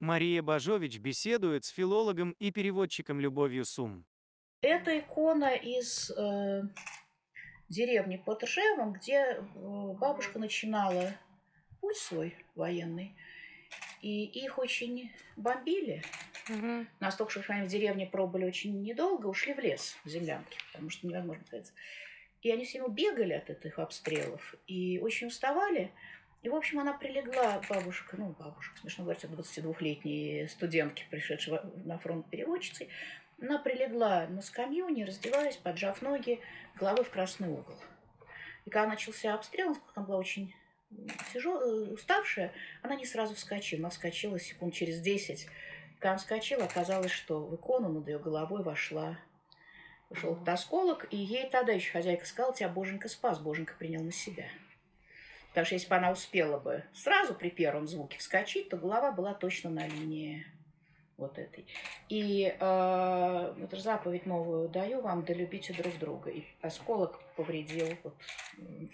Мария Бажович беседует с филологом и переводчиком Любовью Сум. Это икона из э, деревни под Ржевом, где э, бабушка начинала путь свой военный. И их очень бомбили. Мгм. Настолько, что они в деревне пробыли очень недолго, ушли в лес, в землянки, потому что невозможно находиться. И они все равно бегали от этих обстрелов и очень уставали. И, в общем, она прилегла, бабушка, ну, бабушка, смешно говорить, 22-летней студентки, пришедшей на фронт переводчицей, она прилегла на скамью, не раздеваясь, поджав ноги, головой в красный угол. И когда начался обстрел, она была очень тяжелая, уставшая, она не сразу вскочила. Она вскочила секунд через 10. Когда она вскочила, оказалось, что в икону над ее головой вошла вошел этот осколок, и ей тогда еще хозяйка сказала, тебя Боженька спас, Боженька принял на себя. Потому что если бы она успела бы сразу при первом звуке вскочить, то голова была точно на линии вот этой. И э, вот заповедь новую даю вам, да любите друг друга. И осколок повредил вот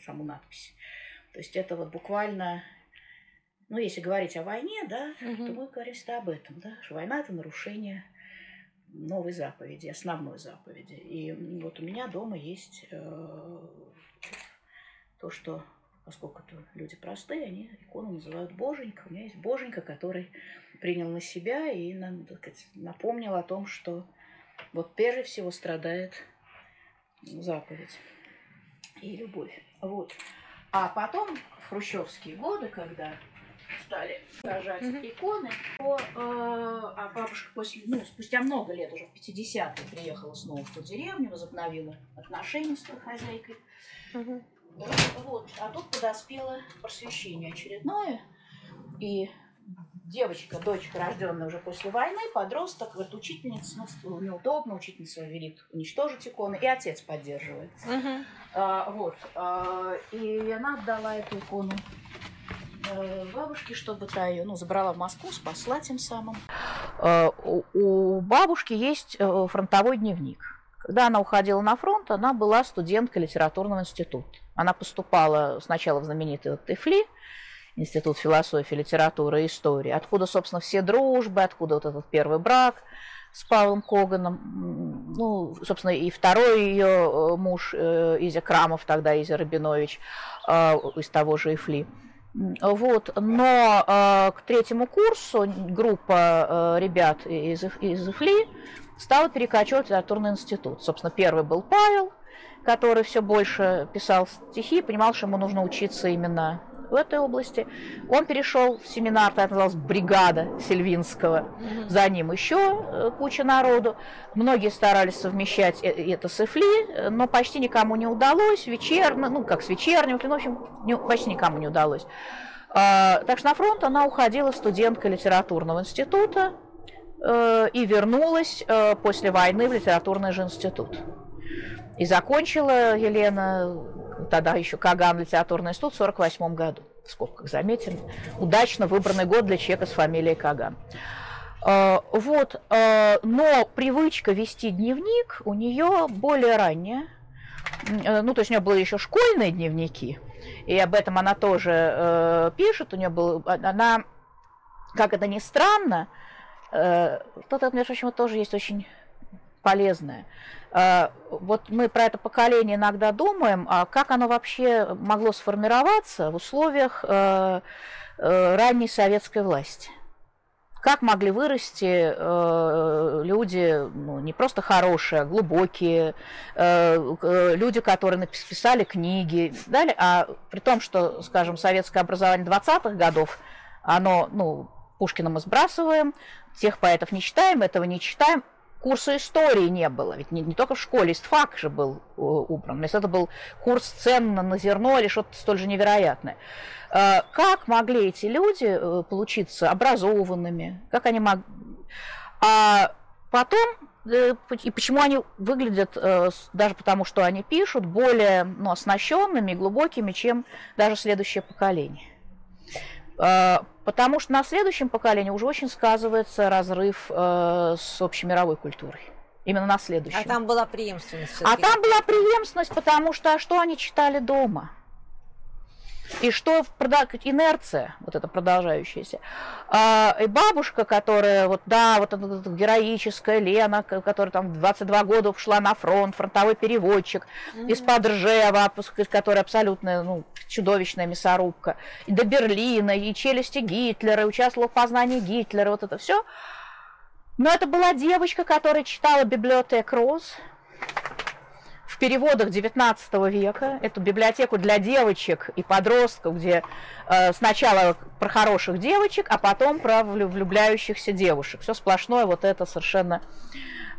саму надпись. То есть это вот буквально, ну, если говорить о войне, да, Мгм. то мы говорим всегда об этом, да, что война – это нарушение новой заповеди, основной заповеди. И вот у меня дома есть э, то, что, поскольку люди простые, они икону называют Боженька. У меня есть Боженька, который принял на себя и нам, так сказать, напомнил о том, что вот прежде всего страдает заповедь и любовь. Вот. А потом, в хрущевские годы, когда стали сажать Мгм. иконы, то э, а бабушка после, ну, спустя много лет, уже в 50-е, приехала снова в ту деревню, возобновила отношения с той хозяйкой. Мгм. Вот. А тут подоспело просвещение очередное. И девочка, дочка, рожденная уже после войны, подросток, вот учительница, ну, неудобно, учительница велит уничтожить иконы, и отец поддерживает. Мгм. А, вот. а, и она отдала эту икону э, бабушке, чтобы та ее, ну, забрала в Москву, спасла тем самым. У, у бабушки есть э, фронтовой дневник. Когда она уходила на фронт, она была студенткой литературного института. Она поступала сначала в знаменитый ТИФЛИ, Институт философии, литературы и истории, откуда, собственно, все дружбы, откуда вот этот первый брак с Павлом Коганом. Ну, собственно, и второй ее муж э, Изя Крамов, тогда Изя Рабинович, э, из того же ИФЛИ. М, Вот, но э, к третьему курсу группа э, ребят из, из ИФЛИ стала перекачивать в литературный институт. Собственно, первый был Павел, который все больше писал стихи, понимал, что ему нужно учиться именно в этой области. Он перешел в семинар, тогда называлась «Бригада» Сильвинского. За ним еще э, куча народу. Многие старались совмещать э- это с ИФЛИ, э, но почти никому не удалось. Вечерно, ну, как с вечерним, ну, в общем, не- почти никому не удалось. А, так что на фронт она уходила студенткой литературного института э, и вернулась после войны в литературный же институт. И закончила Елена, тогда еще Каган литературный институт в 1948 году. В скобках заметим. Удачно выбранный год для человека с фамилией Каган. Э, Вот, э, но привычка вести дневник у нее более ранняя. Э, Ну, то есть у нее были еще школьные дневники, и об этом она тоже пишет. У нее был, а- она, как это ни странно, тут, между прочим, тоже есть очень полезное. Э, Вот мы про это поколение иногда думаем, а как оно вообще могло сформироваться в условиях э, э, ранней советской власти? Как могли вырасти э, люди, ну, не просто хорошие, а глубокие, э, люди, которые написали книги, далее, а при том, что, скажем, советское образование 20-х годов, оно, ну, Пушкина мы сбрасываем, тех поэтов не читаем, этого не читаем, курса истории не было, ведь не, не только в школе, истфак же был э, убран, есть это был курс цен на, зерно или что-то столь же невероятное. Э, Как могли эти люди э, получиться образованными? Как они могли... А потом, и почему они выглядят, даже потому что они пишут, более ну, оснащенными и глубокими, чем даже следующее поколение? Потому что на следующем поколении уже очень сказывается разрыв э, с общемировой культурой. Именно на следующем. А там была преемственность. А там была преемственность, потому что а что они читали дома? И что инерция, вот эта продолжающаяся. А, и бабушка, которая, вот да, вот эта, эта героическая Лена, которая там 22 года ушла на фронт, фронтовой переводчик mm-hmm. из-под Ржева, который абсолютно ну, чудовищная мясорубка, и до Берлина, и челюсти Гитлера, и участвовала в познании Гитлера, вот это все. Но это была девочка, которая читала библиотек Роз, в переводах XIX века, эту библиотеку для девочек и подростков, где э, сначала про хороших девочек, а потом про влюбляющихся девушек. Все сплошное вот это совершенно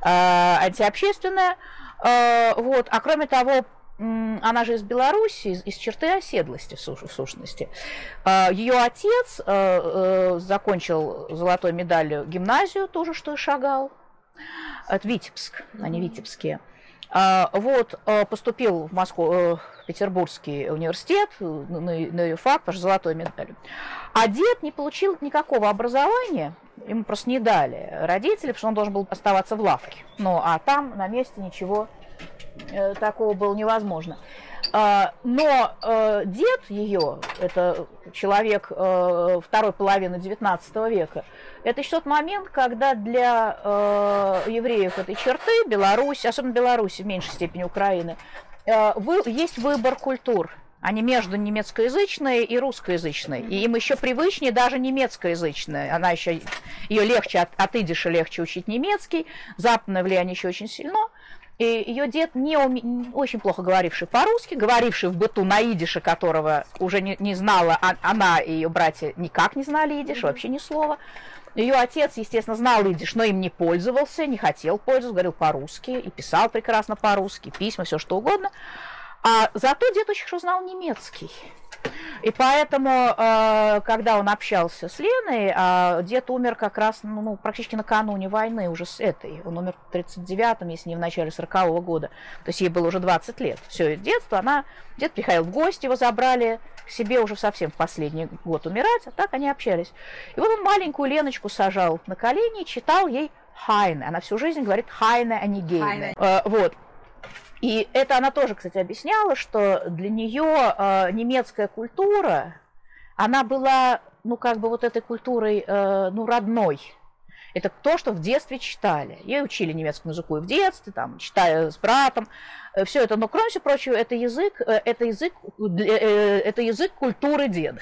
э, антиобщественное. Э, вот. А кроме того, она же из Беларуси, из, из черты оседлости в, сущности. Э, Ее отец э, э, закончил золотой медалью гимназию, тоже что и шагал. Это Витебск, они витебские. А, вот, а, поступил в Москву, э, Петербургский университет на, на ЮФАК, потому что золотой медаль. А дед не получил никакого образования, ему просто не дали родители, потому что он должен был оставаться в лавке. Ну, а там на месте ничего э, такого было невозможно. А, но э, дед ее, это человек э, второй половины XIX века, это еще тот момент, когда для э, евреев этой черты, Беларусь, особенно Беларусь, в меньшей степени Украины, есть выбор культур. Они между немецкоязычной и русскоязычной. И им еще привычнее даже немецкоязычная. Она еще, ее легче от, от идиша легче учить немецкий. Западное влияние еще очень сильно. И ее дед, не уме... очень плохо говоривший по-русски, говоривший в быту на идише, которого уже не, не знала, а она и ее братья никак не знали идиш, вообще ни слова. Ее отец, естественно, знал идиш, но им не пользовался, не хотел пользоваться, говорил по-русски и писал прекрасно по-русски, письма, все что угодно. А зато дед очень хорошо знал немецкий. И поэтому, э, когда он общался с Леной, а дед умер как раз ну, ну, практически накануне войны, уже с этой. Он умер в 39-м, если не в начале 40-го года. То есть ей было уже 20 лет. Все, детство, она... Дед приходил в гости, его забрали к себе уже совсем в последний год умирать, а так они общались. И вот он маленькую Леночку сажал на колени и читал ей Хайне. Она всю жизнь говорит Хайне, а не Гейне. Э, вот. И это она тоже, кстати, объясняла, что для нее э, немецкая культура, она была, ну, как бы вот этой культурой, э, ну, родной. Это то, что в детстве читали. Ей учили немецкому языку и в детстве, там, читая с братом. Э, Все это, но, кроме всего прочего, это язык, это язык, это язык культуры деда.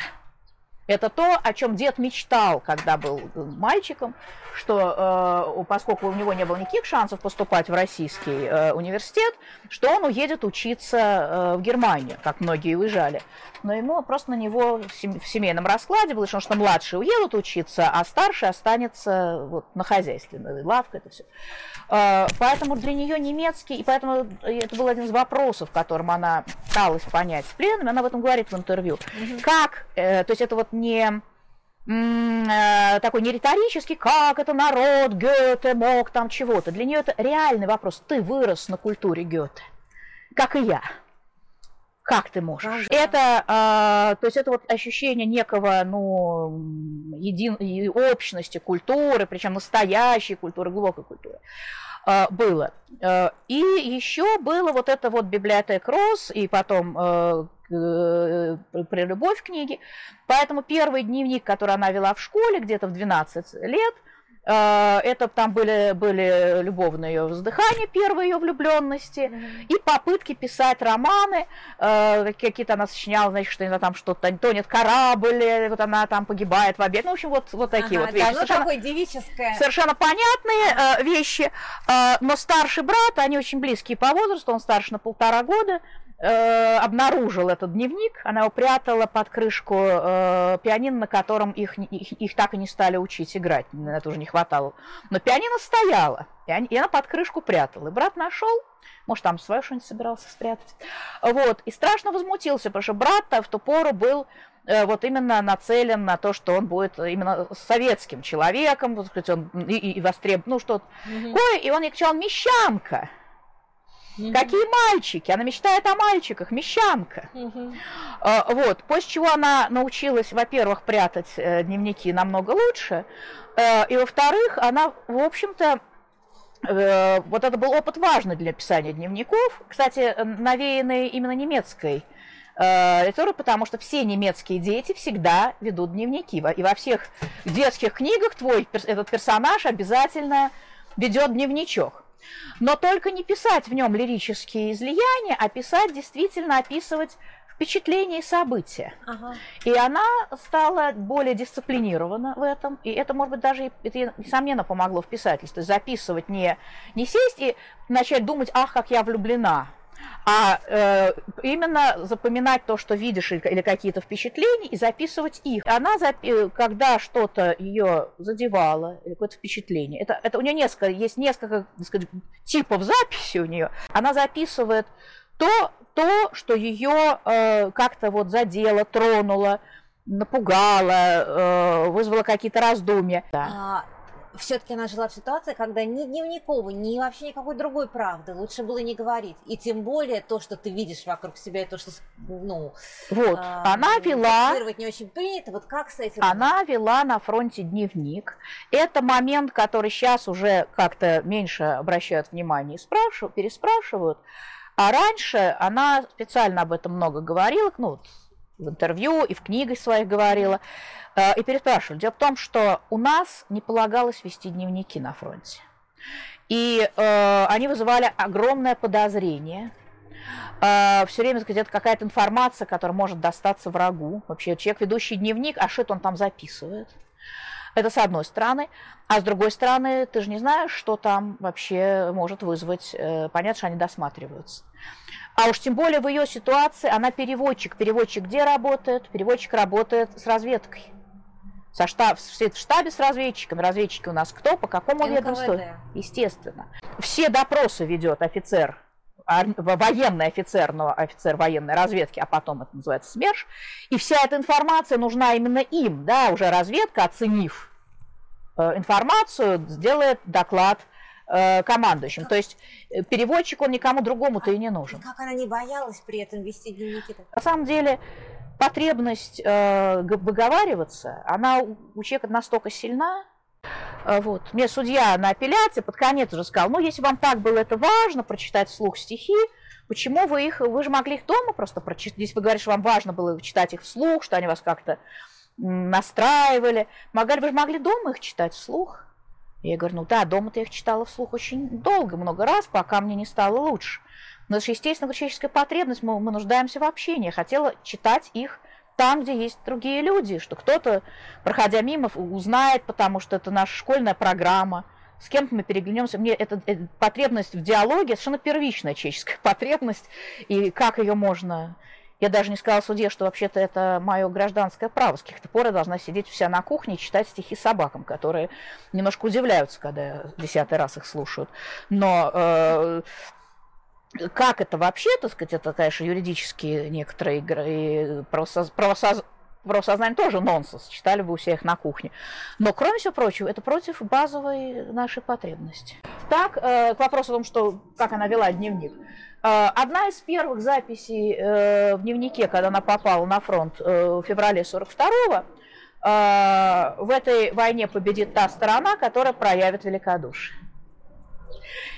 Это то, о чем дед мечтал, когда был мальчиком, что э, поскольку у него не было никаких шансов поступать в российский э, университет, что он уедет учиться э, в Германию, как многие уезжали. Но ему просто на него в, сем- в семейном раскладе было, что, младшие уедут учиться, а старший останется вот, на хозяйстве, лавка, это все. Э, поэтому для нее немецкий, и поэтому это был один из вопросов, которым она пыталась понять в пленуме, она об этом говорит в интервью. Mm-hmm. Как, э, то есть это вот не э, такой не риторический, как это народ, Гёте мог там чего-то. Для нее это реальный вопрос. Ты вырос на культуре Гёте, как и я. Как ты можешь? Да, это, э, то есть это вот ощущение некого, ну, един, общности культуры, причем настоящей культуры, глубокой культуры э, было. Э, и еще было вот это вот библиотека Рос, и потом э, э, при любовь книги. Поэтому первый дневник, который она вела в школе, где-то в 12 лет – это там были, были любовные ее вздыхания, первые ее влюбленности, mm-hmm. и попытки писать романы. Э, какие-то она сочиняла, значит, что она там что-то тонет корабль, вот она там погибает в обед. Ну, в общем, вот, вот такие ага, вот вещи. Да, ну, совершенно, такое девическое. Совершенно понятные э, вещи. Э, но старший брат, они очень близкие по возрасту, он старше на полтора года, э, обнаружил этот дневник, она его прятала под крышку э, пианино, на котором их, их, их так и не стали учить играть, это уже не хватало. Но пианино стояло, и, они, и она под крышку прятала. И брат нашел, может, там свое что-нибудь собирался спрятать. Вот, и страшно возмутился, потому что брат в ту пору был э, вот именно нацелен на то, что он будет именно советским человеком, вот, он и, и востребован, ну что-то. Mm-hmm. И он ей кричал «Мещанка!» Угу. Какие мальчики? Она мечтает о мальчиках, мещанка. Угу. А, вот, после чего она научилась, во-первых, прятать э, дневники намного лучше, э, и во-вторых, она, в общем-то, э, вот это был опыт важный для писания дневников, кстати, навеянный именно немецкой литературы, потому что все немецкие дети всегда ведут дневники. И во всех детских книгах твой этот персонаж обязательно ведет дневничок. Но только не писать в нем лирические излияния, а писать действительно описывать впечатления и события. Ага. И она стала более дисциплинирована в этом. И это, может быть, даже, это, несомненно, помогло в писательстве. Записывать не, не сесть и начать думать, ах, как я влюблена, а э, именно запоминать то, что видишь, или, какие-то впечатления, и записывать их. Она, запи- когда что-то ее задевало, или какое-то впечатление, это, это у нее несколько, есть несколько так сказать, типов записи у нее, она записывает то, то что ее э, как-то вот задело, тронуло, напугало, э, вызвало какие-то раздумья. Да. Все-таки она жила в ситуации, когда ни дневникового, ни вообще никакой другой правды лучше было не говорить. И тем более то, что ты видишь вокруг себя, и то, что, ну... Вот, э, она вела... не очень принято, вот как с этим... Она вела на фронте дневник. Это момент, который сейчас уже как-то меньше обращают внимание и спрашивают, переспрашивают. А раньше она специально об этом много говорила, ну, в интервью и в книгах своих говорила, э, и переспрашивали. Дело в том, что у нас не полагалось вести дневники на фронте. И э, они вызывали огромное подозрение. Э, все время, сказать, это какая-то информация, которая может достаться врагу. Вообще, человек, ведущий дневник, а что он там записывает? Это с одной стороны. А с другой стороны, ты же не знаешь, что там вообще может вызвать. Э, понятно, что они досматриваются. А уж тем более в ее ситуации она переводчик. Переводчик где работает? Переводчик работает с разведкой. Со штаб, в штабе с разведчиками. Разведчики у нас кто? По какому НКВД. ведомству? Естественно. Все допросы ведет офицер военный офицер, но офицер военной разведки, а потом это называется СМЕРШ, и вся эта информация нужна именно им, да, уже разведка, оценив э, информацию, сделает доклад э, командующим. То есть э, переводчик, он никому другому-то и не нужен. Как она не боялась при этом вести дневники? -то? На самом деле, потребность э, выговариваться, она у человека настолько сильна, а, вот. Мне судья на апелляции под конец уже сказал, ну, если вам так было это важно, прочитать вслух стихи, почему вы их, вы же могли их дома просто прочитать, если вы говорите, что вам важно было читать их вслух, что они вас как-то настраивали, могли, вы же могли дома их читать вслух. Я говорю, ну да, дома-то я их читала вслух очень долго, много раз, пока мне не стало лучше. Но это же, естественно, человеческая потребность, мы, мы нуждаемся в общении. Я хотела читать их там, где есть другие люди, что кто-то, проходя мимо, узнает, потому что это наша школьная программа, с кем-то мы переглянемся. Мне эта, эта потребность в диалоге совершенно первичная человеческая потребность, и как ее можно... Я даже не сказала судье, что вообще-то это мое гражданское право. С каких-то пор я должна сидеть вся на кухне и читать стихи собакам, которые немножко удивляются, когда десятый раз их слушают. Но э, как это вообще, так сказать, это, конечно, юридические некоторые игры, и правосоз... правосоз... правосознание тоже нонсенс, читали бы у всех на кухне. Но, кроме всего прочего, это против базовой нашей потребности. Так, э, к вопросу о том, что, как она вела дневник. Э, одна из первых записей э, в дневнике, когда она попала на фронт в феврале 42-го, в этой войне победит та сторона, которая проявит великодушие.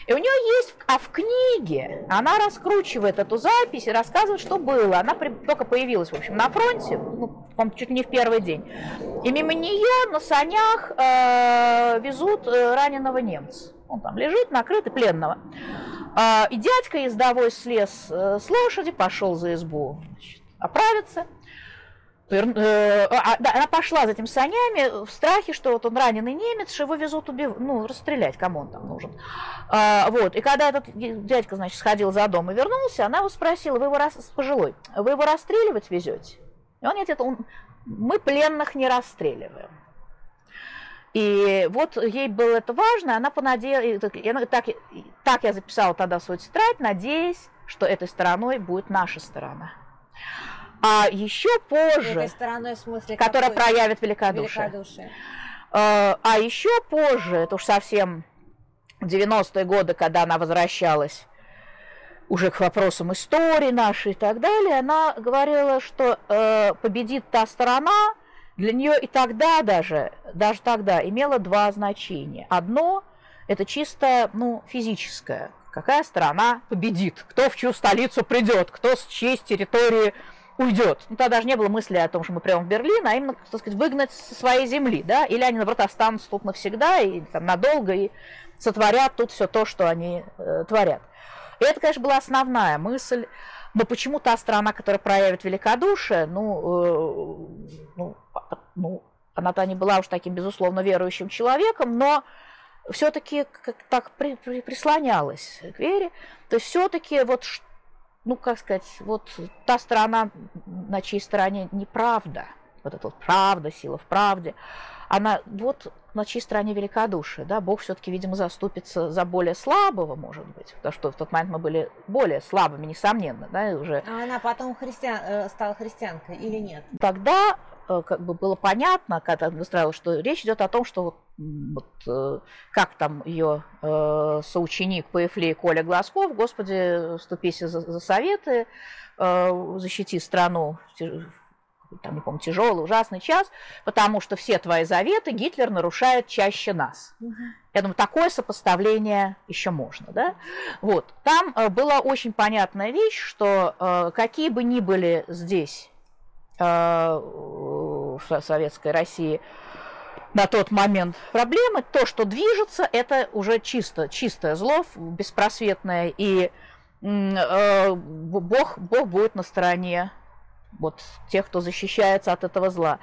И у нее есть, а в книге она раскручивает эту запись и рассказывает, что было. Она при, только появилась, в общем, на фронте, ну, чуть не в первый день. И мимо нее на санях э, везут э, раненого немца. Он там лежит, накрытый, пленного. Э, и дядька ездовой слез э, с лошади, пошел за избу значит, оправиться. Э, а, да, она пошла за этим санями в страхе, что вот он раненый немец, что его везут убив... ну, расстрелять, кому он там нужен. А, вот, и когда этот дядька, значит, сходил за дом и вернулся, она его спросила, вы его, рас... пожилой, вы его расстреливать везете? И он, это он... мы пленных не расстреливаем. И вот ей было это важно, она понадеялась, так, так я записала тогда свою тетрадь, надеясь, что этой стороной будет наша сторона. А еще позже, Этой стороной, в смысле, которая какой? проявит великодушие. великодушие. А, а еще позже, это уж совсем 90-е годы, когда она возвращалась уже к вопросам истории нашей и так далее, она говорила, что э, победит та сторона, для нее и тогда даже, даже тогда имело два значения. Одно – это чисто ну, физическое. Какая страна победит, кто в чью столицу придет, кто с чьей территории уйдет. Ну, тогда даже не было мысли о том, что мы прямо в Берлин, а именно, так сказать, выгнать со своей земли, да, или они, наоборот, останутся тут навсегда и там, надолго и сотворят тут все то, что они э, творят. И это, конечно, была основная мысль. Но почему та страна, которая проявит великодушие, ну, э, ну, ну она-то не была уж таким, безусловно, верующим человеком, но все-таки так при, при, прислонялась к вере. То есть все-таки вот, ну, как сказать, вот та страна, на чьей стороне неправда, вот эта вот правда, сила в правде, она вот на чьей стороне великодушие, да, Бог все-таки, видимо, заступится за более слабого, может быть, потому что в тот момент мы были более слабыми, несомненно, да, уже. А она потом христиан, э, стала христианкой или нет? Тогда как бы было понятно, когда выстраивалось, что речь идет о том, что вот, вот э, как там ее э, соученик по Эфле Коля Глазков, Господи, вступись за, за советы, э, защити страну там, не помню, тяжелый, ужасный час, потому что все твои заветы Гитлер нарушает чаще нас. Я думаю, такое сопоставление еще можно, да? Вот. Там э, была очень понятная вещь, что э, какие бы ни были здесь э, советской России на тот момент проблемы, то, что движется, это уже чисто, чистое зло, беспросветное, и э, Бог, Бог будет на стороне вот тех, кто защищается от этого зла.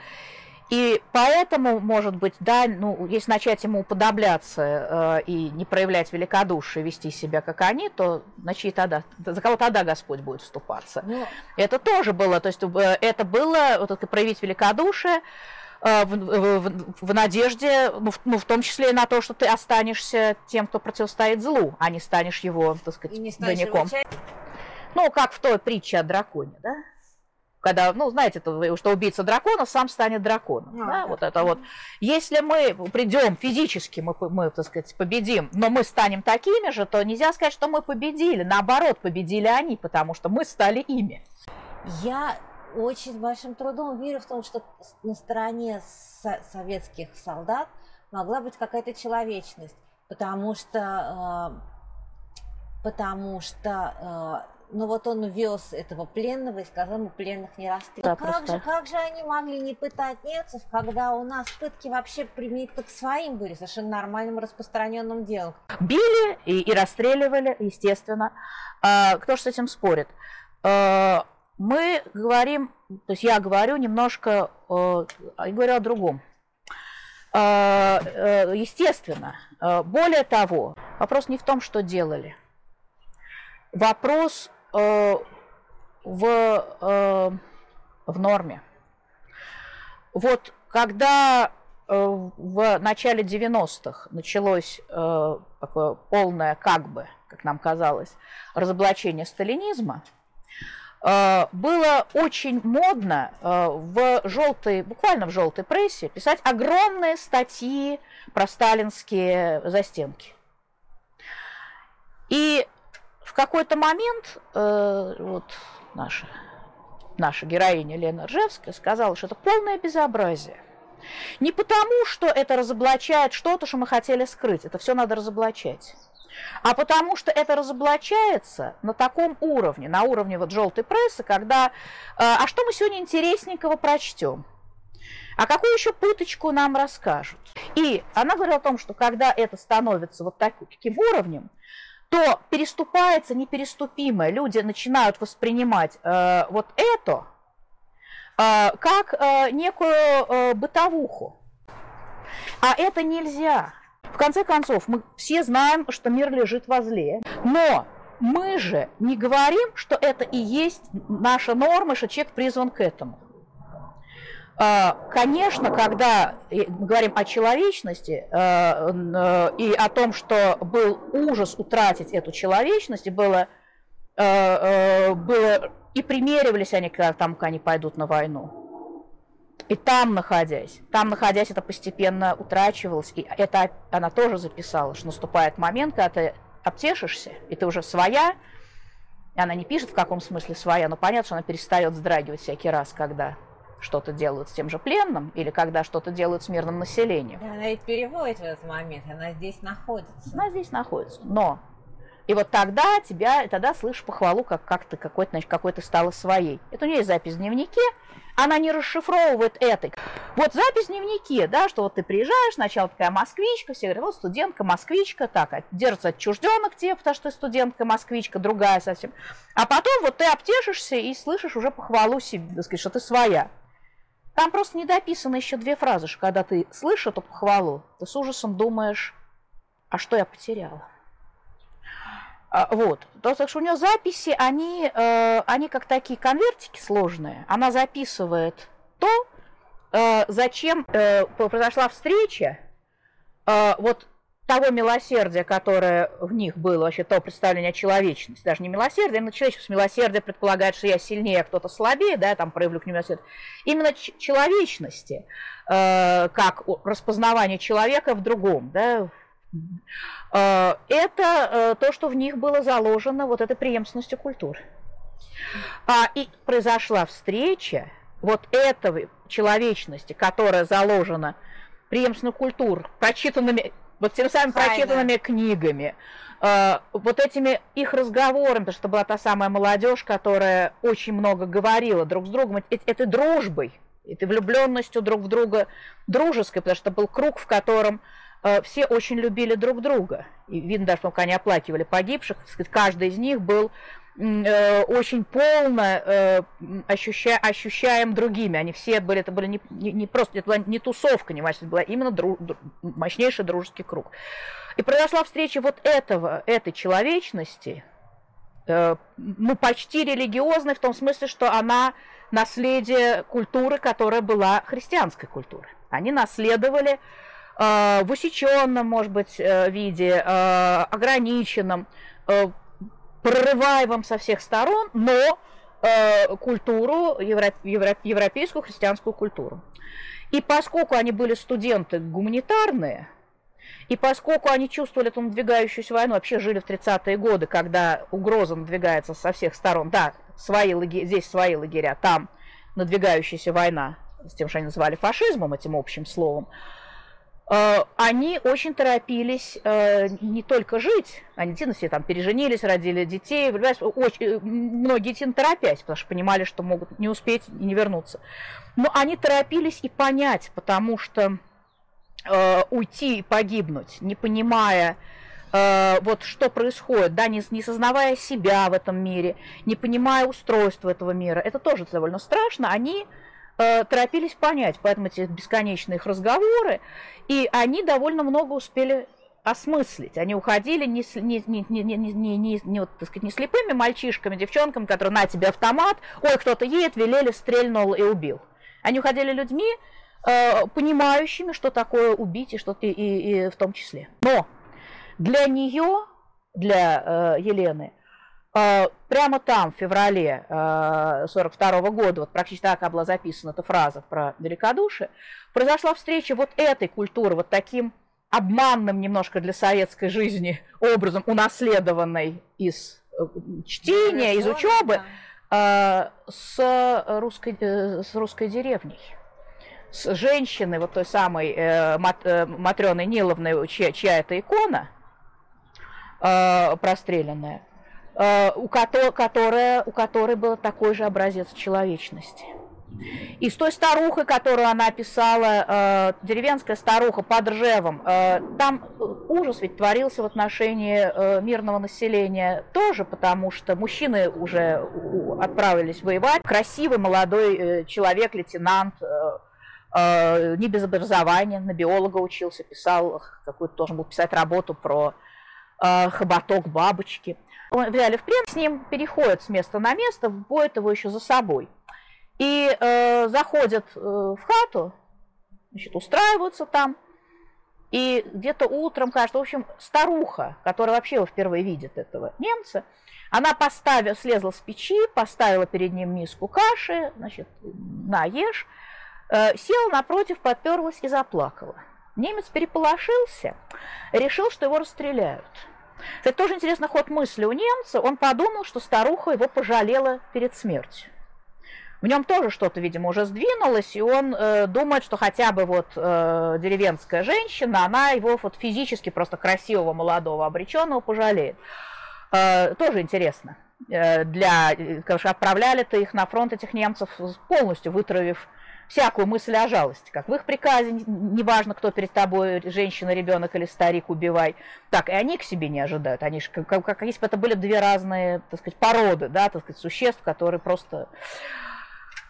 И поэтому, может быть, да, ну, если начать ему уподобляться э, и не проявлять великодушие, вести себя как они, то на чьи тогда, за кого тогда Господь будет вступаться? Но... Ну, это тоже было, то есть э, это было вот, проявить великодушие э, в, в, в надежде, ну в, ну, в том числе и на то, что ты останешься тем, кто противостоит злу, а не станешь его, так сказать, двойником. Ну, как в той притче о драконе, да? Когда, ну, знаете, что убийца дракона сам станет драконом. А, да, да. Вот это вот. Если мы придем физически, мы, мы, так сказать, победим, но мы станем такими же, то нельзя сказать, что мы победили. Наоборот, победили они, потому что мы стали ими. Я очень большим трудом верю в том, что на стороне со- советских солдат могла быть какая-то человечность, потому что, э, потому что э, но вот он вез этого пленного и сказал ему пленных не расстрелять. Да, как, же, как же они могли не пытать немцев, когда у нас пытки вообще применительно к своим были совершенно нормальным распространенным делом? Били и, и расстреливали, естественно. А, кто же с этим спорит? А, мы говорим, то есть я говорю немножко, а, я говорю о другом. А, а, естественно, а, более того, вопрос не в том, что делали. Вопрос Э, в, э, в норме. Вот когда э, в начале 90-х началось такое полное, как бы, как нам казалось, разоблачение сталинизма, было очень модно в желтой, буквально в желтой прессе писать огромные статьи про сталинские застенки. И какой-то момент э, вот наша, наша героиня Лена Ржевская сказала, что это полное безобразие. Не потому, что это разоблачает что-то, что мы хотели скрыть, это все надо разоблачать, а потому что это разоблачается на таком уровне, на уровне вот желтой прессы, когда, э, а что мы сегодня интересненького прочтем? А какую еще пыточку нам расскажут? И она говорила о том, что когда это становится вот таким уровнем, то переступается непереступимое. Люди начинают воспринимать э, вот это э, как э, некую э, бытовуху. А это нельзя. В конце концов, мы все знаем, что мир лежит возле, но мы же не говорим, что это и есть наша норма, что человек призван к этому. А, конечно, когда мы говорим о человечности э, э, и о том, что был ужас утратить эту человечность, и было, э, было и примеривались они, когда там, когда они пойдут на войну. И там находясь, там находясь, это постепенно утрачивалось, и это она тоже записала, что наступает момент, когда ты обтешишься, и ты уже своя, и она не пишет, в каком смысле своя, но понятно, что она перестает вздрагивать всякий раз, когда что-то делают с тем же пленным или когда что-то делают с мирным населением. она ведь переводит в этот момент, она здесь находится. Она здесь находится. Но И вот тогда тебя, тогда слышишь похвалу, как, как ты какой-то, значит, какой то стала своей. Это у нее есть запись в дневнике, она не расшифровывает это. Вот запись в дневнике, да, что вот ты приезжаешь, сначала такая москвичка, все говорят, вот студентка, москвичка, так, держится отчужденно к тебе, потому что ты студентка, москвичка, другая совсем. А потом вот ты обтешишься и слышишь уже похвалу себе, так сказать, что ты своя. Там просто не дописаны еще две фразы, что когда ты слышишь эту похвалу, ты с ужасом думаешь, а что я потеряла? А, вот. Так что у нее записи, они, э, они как такие конвертики сложные. Она записывает то, э, зачем э, произошла встреча, вот того милосердия, которое в них было, вообще то представление о человечности, даже не милосердие, именно человечность. Милосердие предполагает, что я сильнее, а кто-то слабее, да, там проявлю к нему милосердие. Именно человечности, как распознавание человека в другом, да, Э, это э, то, что в них было заложено вот этой преемственностью культур. А, и произошла встреча вот этого человечности, которая заложена преемственностью культур, прочитанными, вот тем самыми прочитанными книгами, э, вот этими их разговорами, потому что была та самая молодежь, которая очень много говорила друг с другом, этой дружбой, этой влюбленностью друг в друга дружеской, потому что был круг, в котором Э, все очень любили друг друга. И видно даже, пока они оплакивали погибших, сказать, каждый из них был э, очень полно э, ощуща, ощущаем другими. Они все были, это были не, не, не просто, это была не тусовка, не это была именно дру, дру, мощнейший дружеский круг. И произошла встреча вот этого, этой человечности, э, ну, почти религиозной, в том смысле, что она наследие культуры, которая была христианской культурой. Они наследовали Э, в усеченном, может быть, э, виде, э, ограниченном, прорываемом со всех сторон, но культуру, европейскую христианскую культуру. И поскольку они были студенты гуманитарные, и поскольку они чувствовали эту надвигающуюся войну, вообще жили в 30-е годы, когда угроза надвигается со всех сторон, да, свои лагеря, здесь свои лагеря, там надвигающаяся война, с тем, что они называли фашизмом, этим общим словом, Э, они очень торопились э, не только жить, они действительно все там переженились, родили детей, очень, э, многие действительно торопясь, потому что понимали, что могут не успеть и не вернуться. Но они торопились и понять, потому что э, уйти и погибнуть, не понимая, э, вот что происходит, да, не, не сознавая себя в этом мире, не понимая устройства этого мира, это тоже довольно страшно, они Э, торопились понять, поэтому эти бесконечные их разговоры, и они довольно много успели осмыслить. Они уходили не, не, не, не, не, не, не, не, вот, так сказать, не слепыми мальчишками, девчонками, которые на тебе автомат, ой, кто-то едет, велели, стрельнул и убил. Они уходили людьми, э, понимающими, что такое убить, и что и, и, и в том числе. Но для нее, для э, Елены, прямо там, в феврале 1942 а, года, вот практически так была записана эта фраза про великодушие, произошла встреча вот этой культуры, вот таким обманным немножко для советской жизни образом, унаследованной из э, чтения, из учебы, а, с русской, э, с русской деревней. С женщиной, вот той самой э, э Матреной Ниловной, чья, чья это икона э, простреленная, у которой, которая, у которой был такой же образец человечности. И с той старухой, которую она описала, э, деревенская старуха под Ржевом, э, там ужас ведь творился в отношении э, мирного населения тоже, потому что мужчины уже отправились воевать. Красивый молодой э, человек, лейтенант, э, э, не без образования, на биолога учился, писал, какую-то должен был писать работу про э, хоботок бабочки – взяли в плен, с ним переходят с места на место, вводят его еще за собой. И э, заходят э, в хату, значит, устраиваются там, и где-то утром, кажется, в общем, старуха, которая вообще его впервые видит, этого немца, она поставила, слезла с печи, поставила перед ним миску каши, значит, на, ешь, э, села напротив, подперлась и заплакала. Немец переполошился, решил, что его расстреляют. Это тоже интересный ход мысли у немца. Он подумал, что старуха его пожалела перед смертью. В нем тоже что-то, видимо, уже сдвинулось, и он э, думает, что хотя бы вот э, деревенская женщина, она его вот физически просто красивого, молодого, обреченного пожалеет. Э, тоже интересно. Э, для, конечно, отправляли-то их на фронт этих немцев полностью вытравив всякую мысль о жалости, как в их приказе, неважно, кто перед тобой, женщина, ребенок или старик, убивай, так и они к себе не ожидают. Они же, как, как если бы это были две разные, так сказать, породы, да, так сказать, существ, которые просто...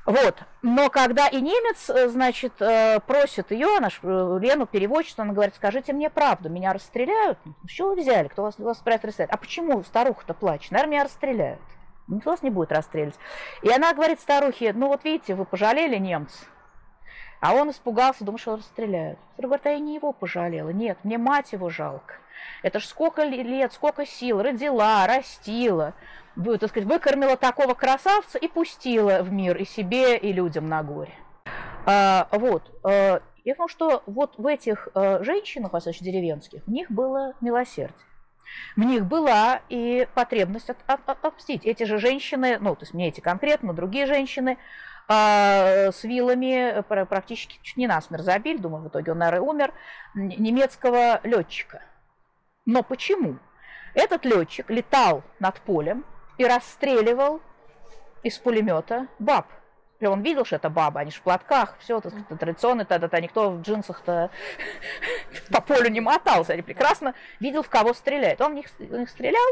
Вот. Но когда и немец, э, значит, э, просит ее, наш э, Лену, переводчицу, она говорит, скажите мне правду, меня расстреляют? Ну, что вы взяли? Кто вас, вас расстрелять? А почему старуха-то плачет? Наверное, меня расстреляют. Никто вас не будет расстрелять. И она говорит старухе, ну вот видите, вы пожалели немца. А он испугался, думал, что его расстреляют. Старуха говорит, а я не его пожалела. Нет, мне мать его жалко. Это ж сколько лет, сколько сил, родила, растила, вы, так сказать, выкормила такого красавца и пустила в мир и себе, и людям на горе. А, вот. А, я думаю, что вот в этих а, женщинах, во деревенских, в них было милосердие. В них была и потребность от, от, от, отпустить. Эти же женщины, ну, то есть не эти конкретно, другие женщины, э, с вилами практически чуть не насмерть забили, думаю, в итоге он, наверное, умер, немецкого летчика. Но почему? Этот летчик летал над полем и расстреливал из пулемета баб. И он видел, что это баба, они же в платках, все, это традиционно, тогда-то никто в джинсах-то по полю не мотался, они прекрасно видел, в кого стреляет. Он в них, в них стрелял,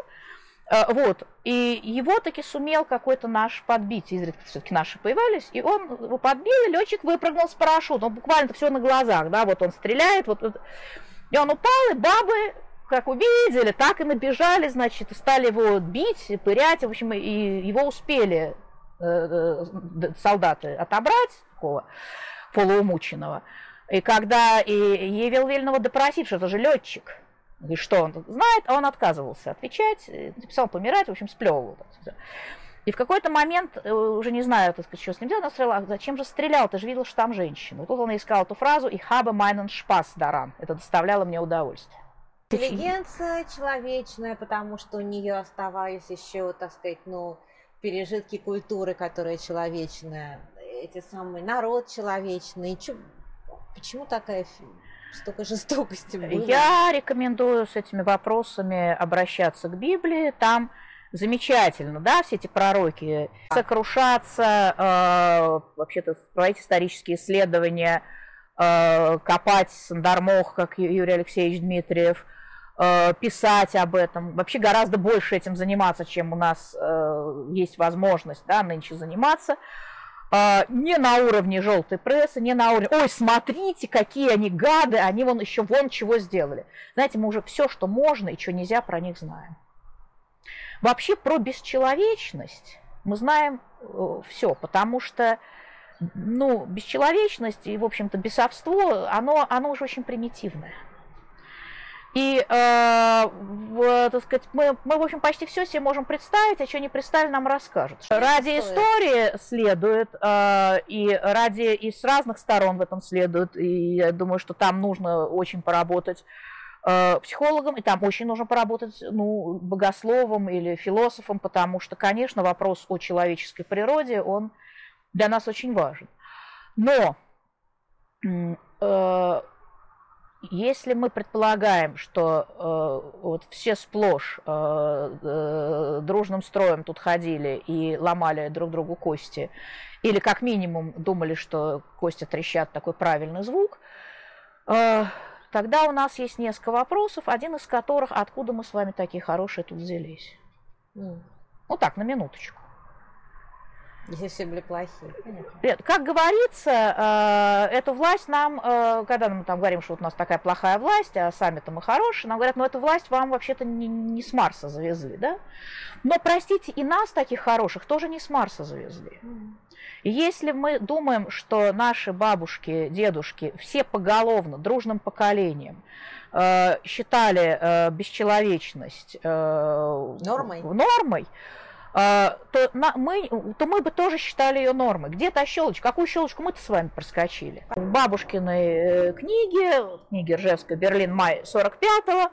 э, вот, и его таки сумел какой-то наш подбить, изредка все-таки наши появились, и он его подбил, и летчик выпрыгнул с парашютом, буквально все на глазах, да, вот он стреляет, вот, и он упал, и бабы как увидели, так и набежали, значит, и стали его бить, пырять, в общем, и его успели солдаты отобрать, такого полуумученного. И когда и Евел Вельного допросить, что это же летчик, и что он знает, а он отказывался отвечать, написал помирать, в общем, сплевывал. И в какой-то момент, э, уже не знаю, так сказать, что с ним делать, он стрелял, зачем же стрелял, ты же видел, что там женщина. И тут он искал эту фразу «Ich habe meinen Spaß daran». Это доставляло мне удовольствие. Интеллигенция человечная, потому что у нее оставались еще, так сказать, ну, пережитки культуры, которая человечная, эти самые народ человечный. Чё, почему такая столько жестокости было? Я рекомендую с этими вопросами обращаться к Библии. Там замечательно, да, все эти пророки сокрушаться, э, вообще-то проводить исторические исследования, э, копать сандармох, как Юрий Алексеевич Дмитриев – писать об этом, вообще гораздо больше этим заниматься, чем у нас э, есть возможность да, нынче заниматься. Э, не на уровне желтой прессы, не на уровне, ой, смотрите, какие они гады, они вон еще вон чего сделали. Знаете, мы уже все, что можно и что нельзя, про них знаем. Вообще про бесчеловечность мы знаем э, все, потому что ну, бесчеловечность и, в общем-то, бесовство, оно, оно уже очень примитивное. И, э, в, так сказать, мы, мы, в общем, почти все себе можем представить, а что не представили, нам расскажут. Что ради истории следует, э, и ради и с разных сторон в этом следует, и я думаю, что там нужно очень поработать э, психологом, и там очень нужно поработать ну, богословом или философом, потому что, конечно, вопрос о человеческой природе, он для нас очень важен. Но э, если мы предполагаем, что э, вот все сплошь э, э, дружным строем тут ходили и ломали друг другу кости, или как минимум думали, что кости трещат такой правильный звук, э, тогда у нас есть несколько вопросов, один из которых, откуда мы с вами такие хорошие тут взялись. Ну, ну так, на минуточку. Если все были плохие. Нет, как говорится, э, эту власть нам, э, когда мы там говорим, что вот у нас такая плохая власть, а сами-то мы хорошие, нам говорят, ну эту власть вам вообще-то не, не с Марса завезли, да? Но, простите, и нас, таких хороших, тоже не с Марса завезли. Если мы думаем, что наши бабушки, дедушки, все поголовно, дружным поколением, э, считали бесчеловечность нормой, нормой то, на, мы, то мы бы тоже считали ее нормой. Где та щелочка? Какую щелочку мы-то с вами проскочили? В бабушкиной э, книге, книге Ржевской «Берлин. Май 45-го»,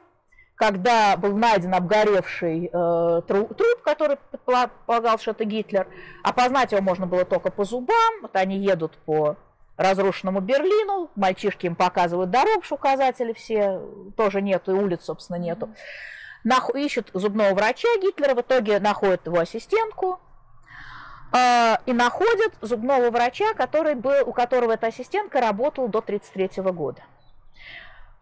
когда был найден обгоревший э, труп, труп, который предполагал, что это Гитлер, опознать его можно было только по зубам. Вот они едут по разрушенному Берлину, мальчишки им показывают дорогу, указатели все, тоже нету, и улиц, собственно, нету. Нах- ищут зубного врача Гитлера, в итоге находят его ассистентку, э, и находят зубного врача, который был, у которого эта ассистентка работала до 1933 года.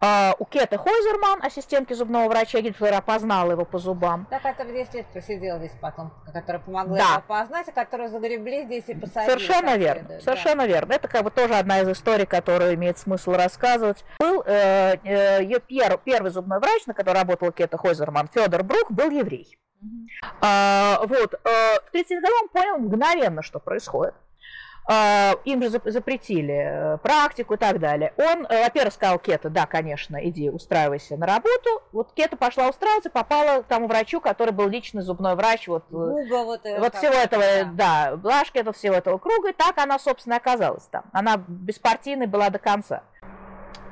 А, у Кеты Хойзерман, ассистентки зубного врача Гитлера, опознала его по зубам. Та, которая 10 лет просидела здесь потом, которая помогла Да. его опознать, а которую загребли здесь и посадили. Совершенно верно, следует, да. совершенно верно. Это как бы тоже одна из историй, которую имеет смысл рассказывать. Был э, э, ее пер- первый зубной врач, на котором работала Кета Хойзерман, Федор Брук, был еврей. Мгм. А, вот, э, в 30 году он понял мгновенно, что происходит. А, им же зап- запретили э, практику и так далее. Он, э, во-первых, сказал Кета, да, конечно, иди устраивайся на работу. Вот Кета пошла устраиваться, попала к тому врачу, который был личный зубной врач вот, э, Гуга вот, э, вот всего этого, да. да, Блашки, это всего этого круга, и так она, собственно, оказалась там. Она беспартийной была до конца.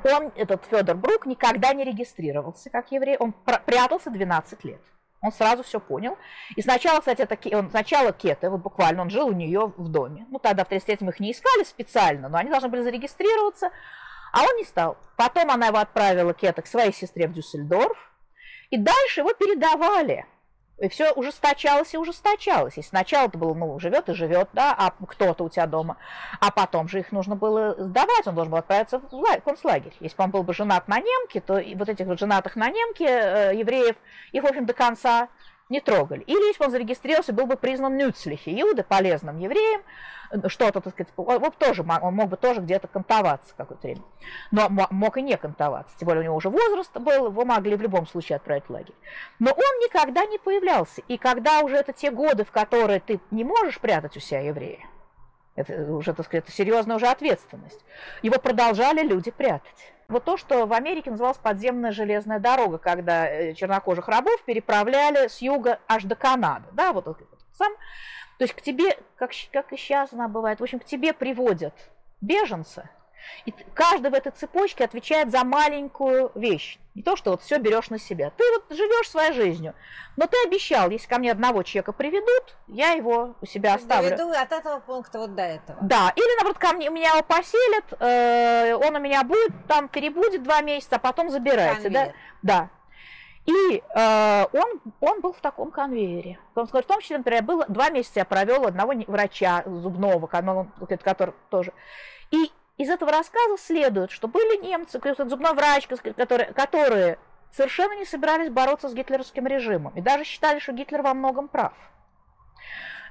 Он, этот Федор Брук, никогда не регистрировался как еврей, он пр- прятался 12 лет. Он сразу все понял. И сначала, кстати, это, он, сначала Кета, вот буквально, он жил у нее в доме. Ну, тогда в 33-м их не искали специально, но они должны были зарегистрироваться, а он не стал. Потом она его отправила, Кета, к своей сестре в Дюссельдорф, и дальше его передавали. И все ужесточалось и ужесточалось. И сначала это было, ну, живет и живет, да, а кто-то у тебя дома. А потом же их нужно было сдавать, он должен был отправиться в ла- концлагерь. Если бы он был бы женат на немке, то вот этих вот женатых на немке э, евреев, их, в общем, до конца не трогали. Или если бы он зарегистрировался, был бы признан Нюцлихи, Иуды, полезным евреем, что-то, так сказать, он тоже, он мог бы тоже где-то кантоваться какое-то время. Но мо- мог и не кантоваться, тем более у него уже возраст был, его могли в любом случае отправить в лагерь. Но он никогда не появлялся. И когда уже это те годы, в которые ты не можешь прятать у себя еврея, это уже, так сказать, это серьезная уже ответственность, его продолжали люди прятать. Вот то, что в Америке называлась подземная железная дорога, когда э, чернокожих рабов переправляли с юга аж до Канады. Да, вот, вот сам. То есть к тебе, как, как и сейчас она бывает, в общем, к тебе приводят беженца, и каждый в этой цепочке отвечает за маленькую вещь. Не то, что вот все берешь на себя. Ты вот живешь своей жизнью, но ты обещал, если ко мне одного человека приведут, я его у себя оставлю. Доведу от этого пункта вот до этого. Да, или наоборот, ко мне, меня его поселят, э, он у меня будет, там перебудет два месяца, а потом забирается. Да? Да. И э, он, он был в таком конвейере. Он сказал, в том числе, например, было два месяца я провел одного врача зубного, ко- который тоже. И из этого рассказа следует, что были немцы, зубной врач, которые, которые совершенно не собирались бороться с гитлеровским режимом и даже считали, что Гитлер во многом прав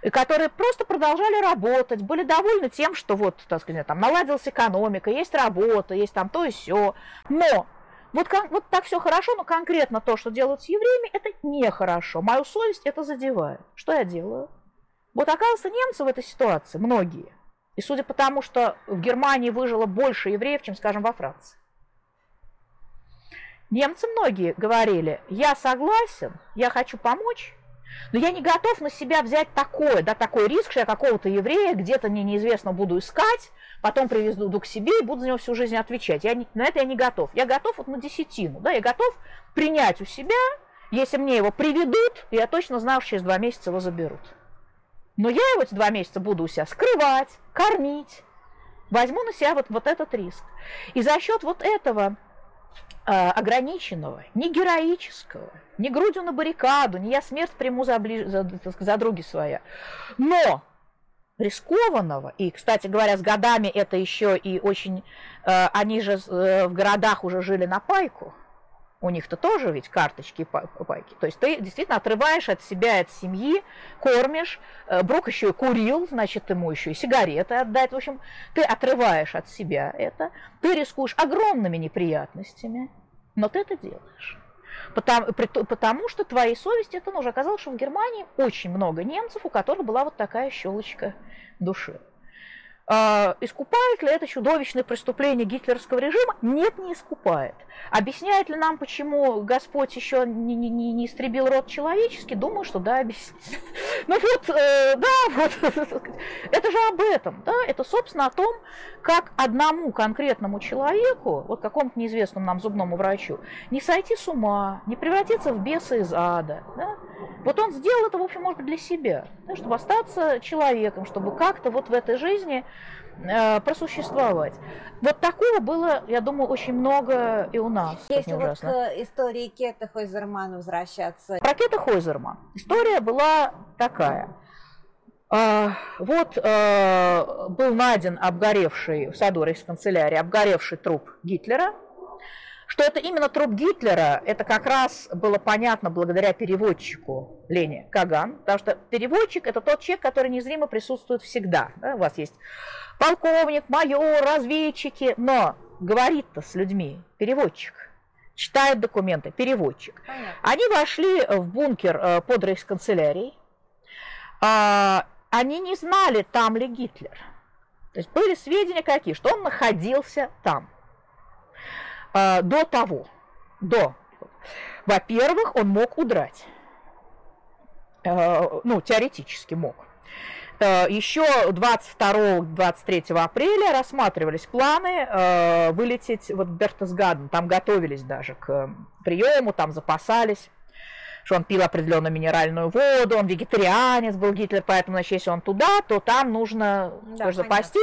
и которые просто продолжали работать, были довольны тем, что вот, так сказать, там наладилась экономика, есть работа, есть там то и все. Но вот, кон- вот так все хорошо, но конкретно то, что делают с евреями, это нехорошо. Мою совесть это задевает. Что я делаю? Вот оказывается, немцы в этой ситуации, многие, и судя по тому, что в Германии выжило больше евреев, чем, скажем, во Франции. Немцы многие говорили, я согласен, я хочу помочь, но я не готов на себя взять такое, да, такой риск, что я какого-то еврея где-то мне неизвестно буду искать, потом привезу к себе и буду за него всю жизнь отвечать. Я не- на это я не готов. Я готов вот на десятину, да, я готов принять у себя, если мне его приведут, я точно знаю, что через два месяца его заберут. Но я его эти два месяца буду у себя скрывать, кормить, возьму на себя вот, вот этот риск. И за счет вот этого ограниченного, не героического, не грудью на баррикаду, не я смерть приму за, ближ... за, за други своя, но рискованного, и, кстати говоря, с годами это еще и очень, э, они же э, в городах уже жили на пайку, у них-то тоже ведь карточки па- пайки. То есть ты действительно отрываешь от себя, от семьи, кормишь. Э, Брук еще и курил, значит, ему еще и сигареты отдать. В общем, ты отрываешь от себя это, ты рискуешь огромными неприятностями, но ты это делаешь. Потому, потому что твоей совести это нужно. Оказалось, что в Германии очень много немцев, у которых была вот такая щелочка души. А, Искупает ли это чудовищное преступление гитлеровского режима? Нет, не искупает. Объясняет ли нам, почему Господь еще не, не- не- не истребил род человеческий? Думаю, что да, объясняет. Ну вот, э, да, вот, это же об этом, да, это, собственно, о том, как одному конкретному человеку, вот какому-то неизвестному нам зубному врачу, не сойти с ума, не превратиться в беса из ада, да? Вот он сделал это, в общем, может быть, для себя, да, чтобы остаться человеком, чтобы как-то вот в этой жизни э, просуществовать. Вот такого было, я думаю, очень много и у нас. Если вот к истории Кета Хойзермана возвращаться. Про Кета Хойзерман. История была такая. А, вот э, был найден обгоревший в саду канцелярии обгоревший труп Гитлера. Что это именно труп Гитлера, это как раз было понятно благодаря переводчику Лене Каган, потому что переводчик – это тот человек, который незримо присутствует всегда. Да? У вас есть полковник, майор, разведчики, но говорит-то с людьми переводчик читает документы, переводчик. Понятно. Они вошли в бункер э, под рейхсканцелярией. А, они не знали, там ли Гитлер. То есть были сведения какие, что он находился там. А, до того, до. Во-первых, он мог удрать. А, ну, теоретически мог. А, еще 22-23 апреля рассматривались планы вылететь вот в Бертесгаден. Там готовились даже к приему, там запасались что он пил определенную минеральную воду, он вегетарианец был Гитлер, поэтому, значит, если он туда, то там нужно да, запасти.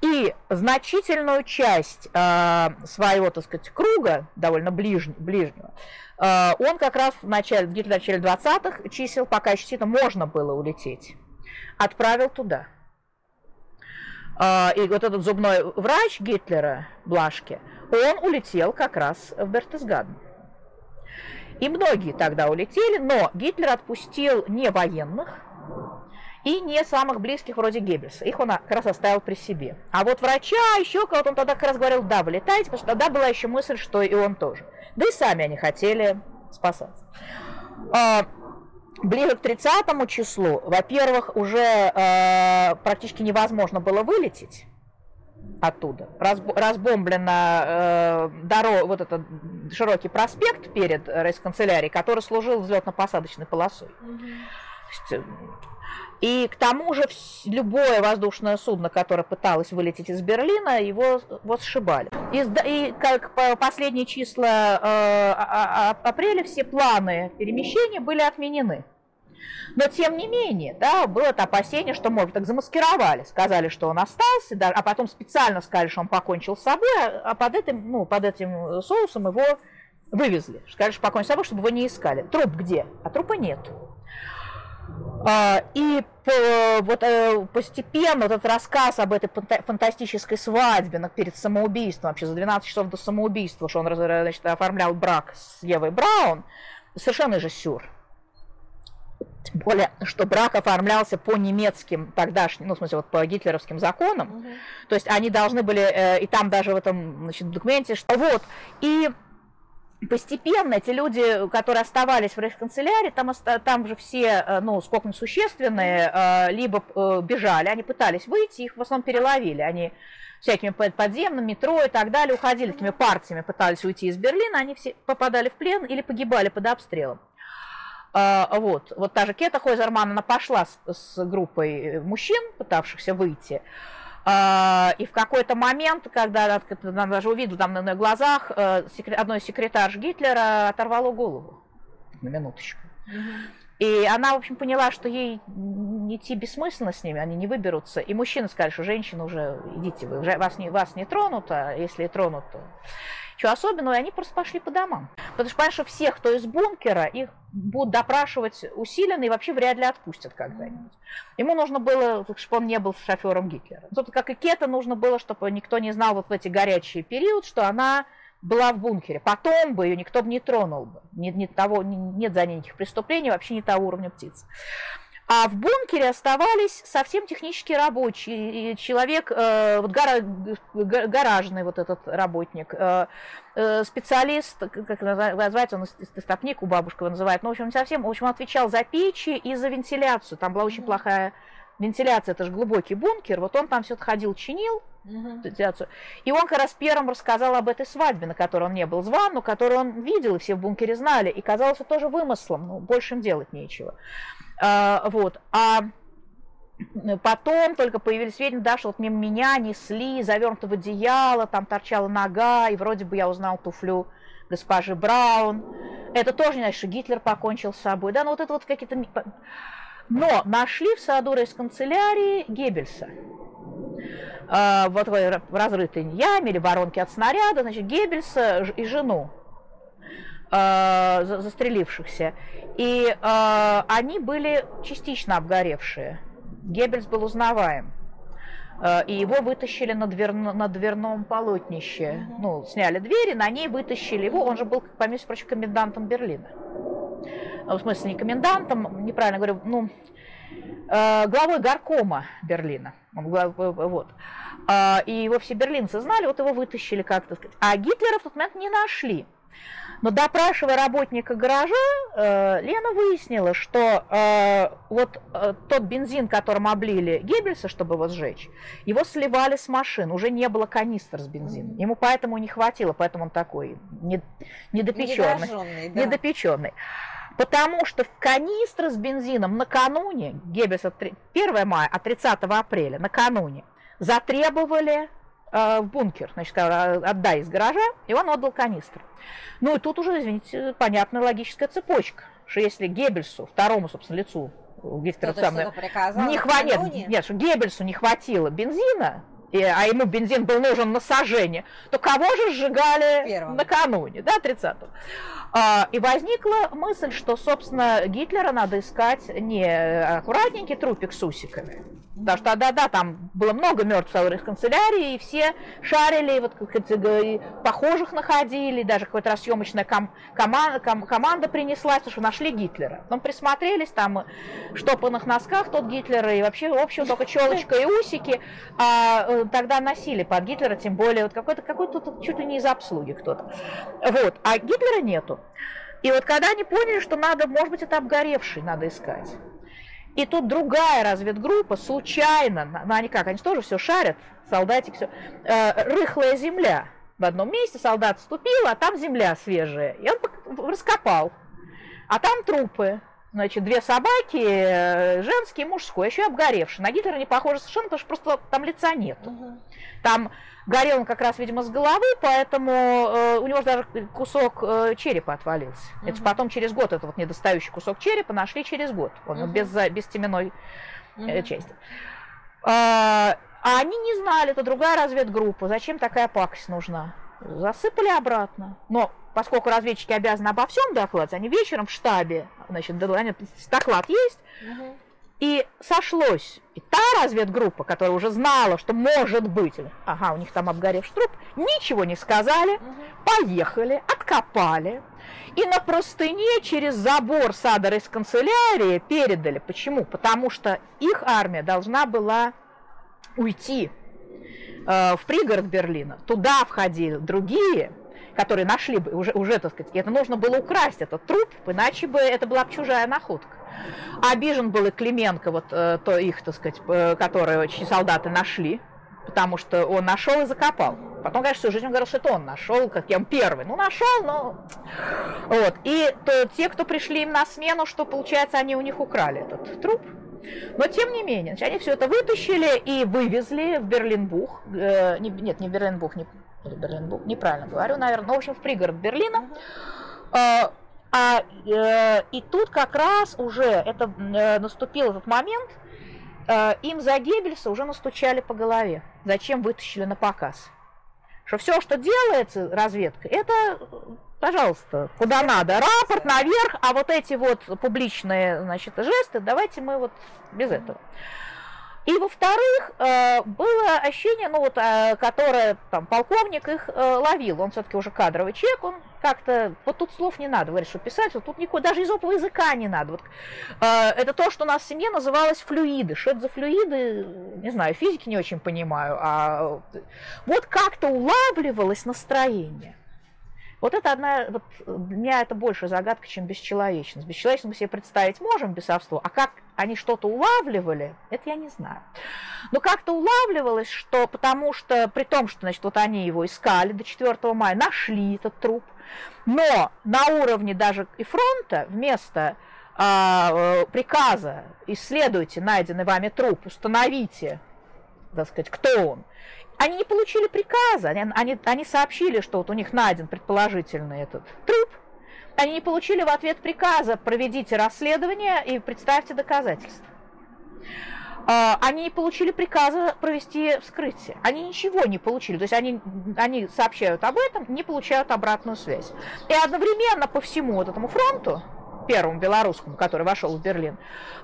И значительную часть э, своего, так сказать, круга, довольно ближ, ближнего, э, он как раз в начале, где-то в начале 20-х чисел, пока еще действительно можно было улететь, отправил туда. Э, и вот этот зубной врач Гитлера, Блашке, он улетел как раз в Бертесгаден. И многие тогда улетели, но Гитлер отпустил не военных, и не самых близких вроде Геббельса. Их он как раз оставил при себе. А вот врача, еще кого-то он тогда как раз говорил, да, вылетайте, потому что тогда была еще мысль, что и он тоже. Да и сами они хотели спасаться. А, ближе к 30 числу, во-первых, уже э, практически невозможно было вылететь оттуда. Разб, разбомблена э, дорога, вот этот широкий проспект перед рейс-канцелярией, который служил взлетно-посадочной полосой. Mm-hmm. И к тому же любое воздушное судно, которое пыталось вылететь из Берлина, его вот сшибали. И, и как по последние числа э, а, а, а, апреля все планы перемещения были отменены. Но тем не менее, да, было это опасение, что, может, так замаскировали, сказали, что он остался, да, а потом специально сказали, что он покончил с собой, а под этим, ну, под этим соусом его вывезли. Сказали, что покончил с собой, чтобы его не искали. Труп где? А трупа нет. А, и вот э, постепенно вот этот рассказ об этой фантастической свадьбе перед самоубийством, вообще за 12 часов до самоубийства, что он значит, оформлял брак с Евой Браун, совершенно же сюр. Тем более, что брак оформлялся по немецким тогдашним, ну, в смысле, вот по гитлеровским законам. Угу. То есть они должны были, э, и там даже в этом значит, документе, что вот, и постепенно эти люди, которые оставались в рейхсканцелярии, там, там же все, э, ну, сколько существенные, э, либо э, бежали, они пытались выйти, их в основном переловили, они всякими подземными, метро и так далее, уходили такими партиями, пытались уйти из Берлина, они все попадали в плен или погибали под обстрелом. Вот, вот та же Кета Хойзерман, она пошла с, с группой мужчин, пытавшихся выйти, а, и в какой-то момент, когда она даже увидела там на глазах, э, одной из секретарш Гитлера оторвало голову. На минуточку. И она, в общем, поняла, что ей идти бессмысленно с ними, они не выберутся. И мужчины сказали, что женщины уже, идите вы, вас не, вас не тронут, а если и тронут, то... Чего особенного, и они просто пошли по домам. Потому что, понимаешь, всех, кто из бункера, их будут допрашивать усиленно и вообще вряд ли отпустят когда-нибудь. Ему нужно было, чтобы он не был шофером Гитлера. Собственно, как и Кета, нужно было, чтобы никто не знал вот в эти горячие периоды, что она была в бункере. Потом бы ее никто бы не тронул бы. Нет, нет, того, нет за ней никаких преступлений, вообще не того уровня птиц. А в бункере оставались совсем технические рабочие. И человек, э, вот гара, гаражный вот этот работник, э, э, специалист, как называется, он истопник у бабушки его называет, ну, в общем, совсем, в общем, отвечал за печи и за вентиляцию. Там была очень плохая вентиляция, это же глубокий бункер, вот он там все ходил, чинил, вентиляцию. И он как раз первым рассказал об этой свадьбе, на которой он не был зван, но которую он видел, и все в бункере знали, и казалось, тоже вымыслом, ну, больше им делать нечего. А, вот. А потом только появились сведения, да, что вот мимо меня несли, завернуто в одеяло, там торчала нога, и вроде бы я узнал туфлю госпожи Браун. Это тоже не значит, что Гитлер покончил с собой. Да, ну вот это вот какие-то... Но нашли в саду из канцелярии Геббельса. э, вот в разрытой яме или воронке от снаряда, значит, Геббельса и жену э, застрелившихся. И э, они были частично обгоревшие. Геббельс был узнаваем. Э, и его вытащили на, двер... на дверном полотнище. Угу. Ну, сняли двери, на ней вытащили его. Он же был, помимо прочим, комендантом Берлина. Ну, в смысле, не комендантом, неправильно говорю, ну, э, главой горкома Берлина. Он, вот. И его все берлинцы знали, вот его вытащили как-то сказать. А Гитлера в тот момент не нашли. Но допрашивая работника гаража, э, Лена выяснила, что э, вот э, тот бензин, которым облили Геббельса, чтобы его сжечь, его сливали с машин, уже не было канистр с бензином. Ему поэтому не хватило, поэтому он такой недопеченный. Недопеченный. Потому что в канистры с бензином накануне, Геббельс 1 мая, а 30 апреля, накануне, затребовали в бункер, значит, отдай из гаража, и он отдал канистру. Ну и тут уже, извините, понятная логическая цепочка, что если Геббельсу, второму, собственно, лицу Гитлера самое, не хватит, нет, нет, что Геббельсу не хватило бензина, и, а ему бензин был нужен на сожжение, то кого же сжигали Первым. накануне, да, 30-го? А, и возникла мысль, что, собственно, Гитлера надо искать не аккуратненький трупик с усиками, Потому что, да-да, там было много мертвых в канцелярии, и все шарили, вот и похожих находили, даже какая-то съемочная ком- команда, ком- команда принеслась, потому что нашли Гитлера. Потом присмотрелись, там в штопанных носках тот Гитлер, и вообще, в общем, только челочка и усики. А э, тогда носили под Гитлера, тем более вот какой-то, какой-то чуть ли не из обслуги кто-то. Вот, а Гитлера нету. И вот когда они поняли, что надо, может быть, это обгоревший надо искать. И тут другая разведгруппа случайно, ну они как, они тоже все шарят, солдатик все, э, рыхлая земля. В одном месте солдат вступил, а там земля свежая. И он раскопал. А там трупы. Значит, две собаки, э, женский и мужской, еще и обгоревший. На Гитлера не похоже совершенно, потому что просто там лица нет. Угу. Там горел он как раз, видимо, с головы, поэтому э, у него даже кусок э, черепа отвалился. Угу. Это потом через год, это вот недостающий кусок черепа нашли через год. Он угу. без, без теменной э, части. А, а они не знали, это другая разведгруппа, зачем такая пакость нужна. Засыпали обратно. Но поскольку разведчики обязаны обо всем докладывать, они вечером в штабе, значит, доклад есть, угу. И сошлось. И та разведгруппа, которая уже знала, что может быть, ага, у них там обгоревший труп, ничего не сказали, угу. поехали, откопали. И на простыне через забор Садора из канцелярии передали. Почему? Потому что их армия должна была уйти э, в пригород Берлина. Туда входили другие, которые нашли бы уже, уже, так сказать, это нужно было украсть этот труп, иначе бы это была бы чужая находка. Обижен был и Клименко, вот э, то их, так сказать, э, которые солдаты нашли, потому что он нашел и закопал. Потом, конечно, всю жизнь он говорил, что это он нашел, как я первый. Ну, нашел, но... Вот. И то, те, кто пришли им на смену, что, получается, они у них украли этот труп. Но, тем не менее, значит, они все это вытащили и вывезли в Берлинбух. Э, не, нет, не Берлинбух, не, Берлинбух, неправильно говорю, наверное. Ну, в общем, в пригород Берлина. Э, а, э, и тут как раз уже это, э, наступил этот момент, э, им за Геббельса уже настучали по голове. Зачем вытащили на показ? Что все, что делается разведка, это, пожалуйста, куда надо. Рапорт наверх, а вот эти вот публичные, значит, жесты, давайте мы вот без этого. И во-вторых, э, было ощущение, ну вот, э, которое там полковник их э, ловил, он все-таки уже кадровый человек, он как-то, вот тут слов не надо, говорит, что писать, вот тут никуда, даже языкового языка не надо. Вот, это то, что у нас в семье называлось флюиды. Что это за флюиды, не знаю, физики не очень понимаю, а вот как-то улавливалось настроение. Вот это одна, вот для меня это больше загадка, чем бесчеловечность. Бесчеловечность мы себе представить можем, бесовство, а как они что-то улавливали, это я не знаю. Но как-то улавливалось, что потому что, при том, что, значит, вот они его искали до 4 мая, нашли этот труп, но на уровне даже и фронта вместо а, э, приказа исследуйте найденный вами труп, установите, так сказать, кто он, они не получили приказа, они, они, они сообщили, что вот у них найден предположительно этот труп, они не получили в ответ приказа, проведите расследование и представьте доказательства. а, они не получили приказа провести вскрытие. Они ничего не получили. То есть они, они сообщают об этом, не получают обратную связь. И одновременно по всему вот этому фронту, первому белорусскому, который вошел в Берлин,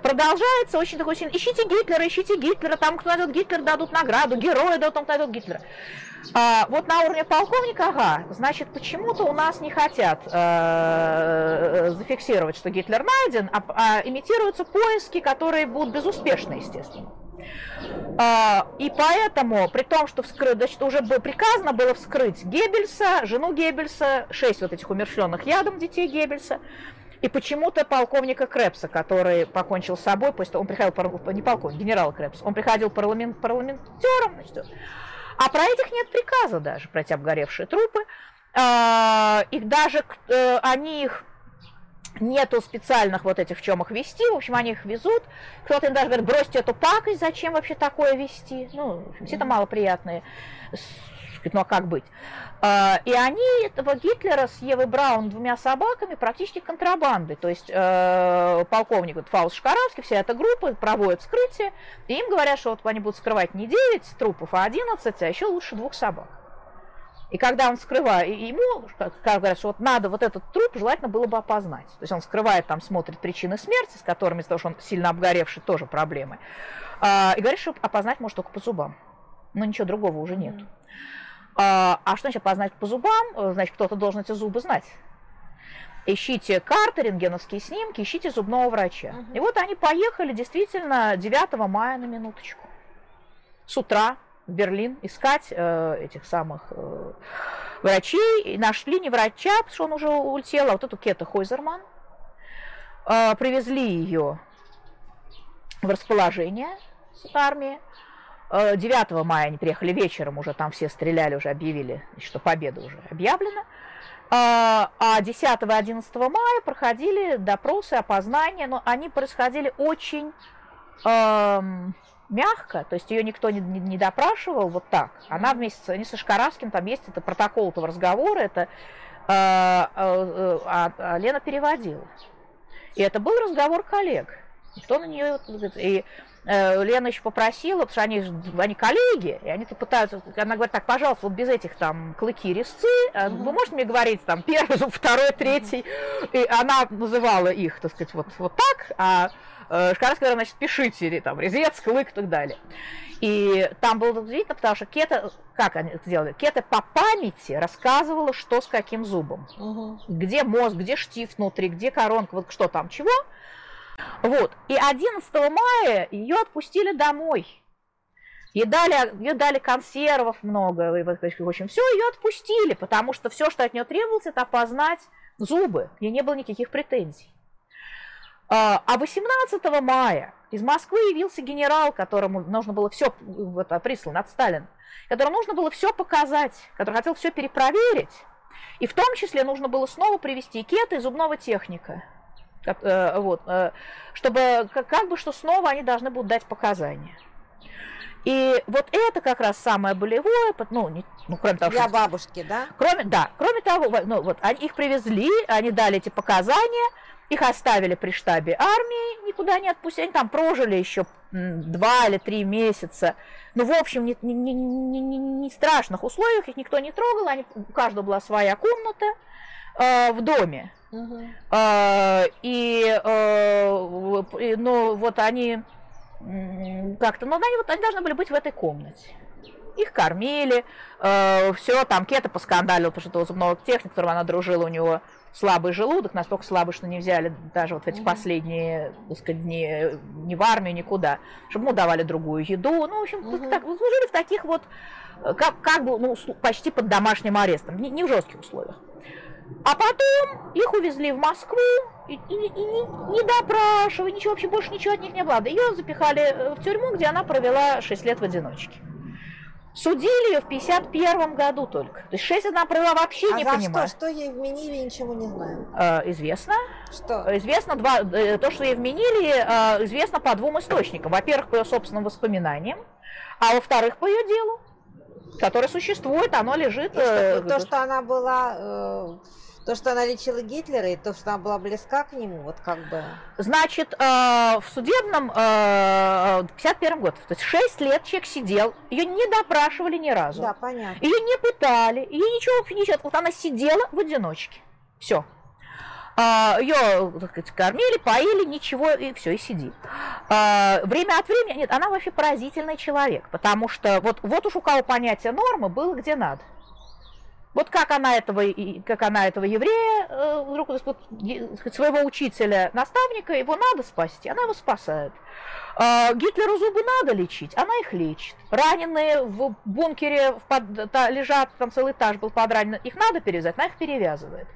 продолжается очень такой сильный. Ищите Гитлера, ищите Гитлера, там кто найдет Гитлера, дадут награду, героя дадут, там кто найдет Гитлера. А, вот на уровне полковника, ага, значит, почему-то у нас не хотят э, зафиксировать, что Гитлер найден, а, а имитируются поиски, которые будут безуспешны, естественно. А, и поэтому, при том, что вскры... значит, уже было приказано было вскрыть Геббельса, жену Геббельса, шесть вот этих умершленных ядом детей Геббельса, и почему-то полковника Крепса, который покончил с собой, после он приходил, не полковник, генерал Крепс, он приходил парламент, парламентером, значит, а про этих нет приказа даже, про эти обгоревшие трупы. А, их даже, э, они их нету специальных вот этих, в чем их вести, в общем, они их везут. Кто-то им даже говорит, бросьте эту пакость, зачем вообще такое вести? Ну, все это малоприятные ну а как быть? А, и они этого Гитлера с Евой Браун двумя собаками практически контрабандой. То есть э, полковник вот, Фауст Шкаравский, вся эта группа проводит вскрытие, и им говорят, что вот они будут скрывать не 9 трупов, а 11, а еще лучше двух собак. И когда он скрывает, ему как говорят, что вот надо вот этот труп желательно было бы опознать. То есть он скрывает, там смотрит причины смерти, с которыми, из-за того, что он сильно обгоревший, тоже проблемы. А, и говорит, что опознать может только по зубам. Но ничего другого уже нет. Mm. А, а что значит познать по зубам? Э, значит, кто-то должен эти зубы знать. Ищите карты, рентгеновские снимки, ищите зубного врача. Угу. И вот они поехали действительно 9 мая на минуточку. С утра в Берлин искать э, этих самых э, врачей. И нашли не врача, потому что он уже улетел, а вот эту Кета Хойзерман. Э, привезли ее в расположение с армии. 9 э, мая они приехали вечером, уже там все стреляли, уже объявили, что победа уже объявлена. А 10 и 11 мая проходили допросы, опознания, но они происходили очень эм, мягко, то есть ее никто не, не, не допрашивал вот так. Она вместе, они со Шкаравским, там есть это протокол этого разговора, это э, э, э, а, а Лена переводила. И это был разговор коллег. Никто на нее... И Э, Лена еще попросила, потому что они, они коллеги, и они-то пытаются, она говорит, так, пожалуйста, вот без этих там клыки, резцы, угу. вы можете мне говорить там первый зуб, второй, третий, и она называла их, так сказать, вот, вот так, а э, Шкарас говорила, значит, пишите, или там резец, клык и так далее. И там было удивительно, потому что Кета, как они это сделали? Кета по памяти рассказывала, что с каким зубом. Угу. Где мозг, где штифт внутри, где коронка, вот что там, чего. Вот. И 11 мая ее отпустили домой. Ей дали, ей дали консервов много, в общем, все, ее отпустили, потому что все, что от нее требовалось, это опознать зубы. Ей не было никаких претензий. А 18 а мая из Москвы явился генерал, которому нужно было все, вот, прислан от Сталина, которому нужно было все показать, который хотел все перепроверить. И в том числе нужно было снова привести кеты и зубного техника. Э, вот, э, чтобы как бы что снова они должны будут дать показания. И вот это как раз самое болевое, ну, не, ну кроме того, для что, бабушки, да? Кроме, да, кроме того, ну вот они их привезли, они дали эти показания, их оставили при штабе армии, никуда не отпустили, они там прожили еще два или три месяца. Ну, в общем, не, не, не, не, не страшных условиях, их никто не трогал, они, у каждого была своя комната э, в доме. А, и, э, ну, вот они как-то, ну, они, вот, они должны были быть в этой комнате. Их кормили, э, все, там Кета поскандалил, потому что этого зубного техника, которого она дружила, у него слабый желудок, настолько слабый, что не взяли даже вот эти mm-hmm. последние, так сказать, дни ни в армию, никуда, чтобы ему давали другую еду. Ну, в общем, mm-hmm. так, служили в таких вот, как, как бы, ну, почти под домашним арестом, не, не в жестких условиях. А потом их увезли в Москву, и, и, и не, не допрашивали, ничего, вообще больше ничего от них не было. Ее запихали э, в тюрьму, где она провела 6 лет в одиночке. Судили ее в 51 году только. То есть 6 она провела вообще а не за понимаю. Что, что ей вменили, ничего не знаю. Э, известно. Что? Известно два, э, то, что ей вменили, э, известно по двум источникам. Во-первых, по ее собственным воспоминаниям, а во-вторых, по ее делу которое существует, оно лежит. И что, то, что она была э, То, что она лечила Гитлера, и то, что она была близка к нему, вот как бы... Значит, э, в судебном э, 51 год, то есть 6 лет человек сидел, ее не допрашивали ни разу. Да, понятно. Ее не пытали, ее ничего, ничего. Вот она сидела в одиночке. Все. А, ее так сказать, кормили, поили, ничего, и все, и сиди. А, время от времени, нет, она вообще поразительный человек, потому что вот, вот уж у кого понятие нормы было где надо. Вот как она этого, как она этого еврея, э, вдруг своего учителя, наставника, его надо спасти, она его спасает. А, Гитлеру зубы надо лечить, она их лечит. Раненые в бункере в под, та, лежат, там целый этаж был подранен, их надо перевязать, она их перевязывает.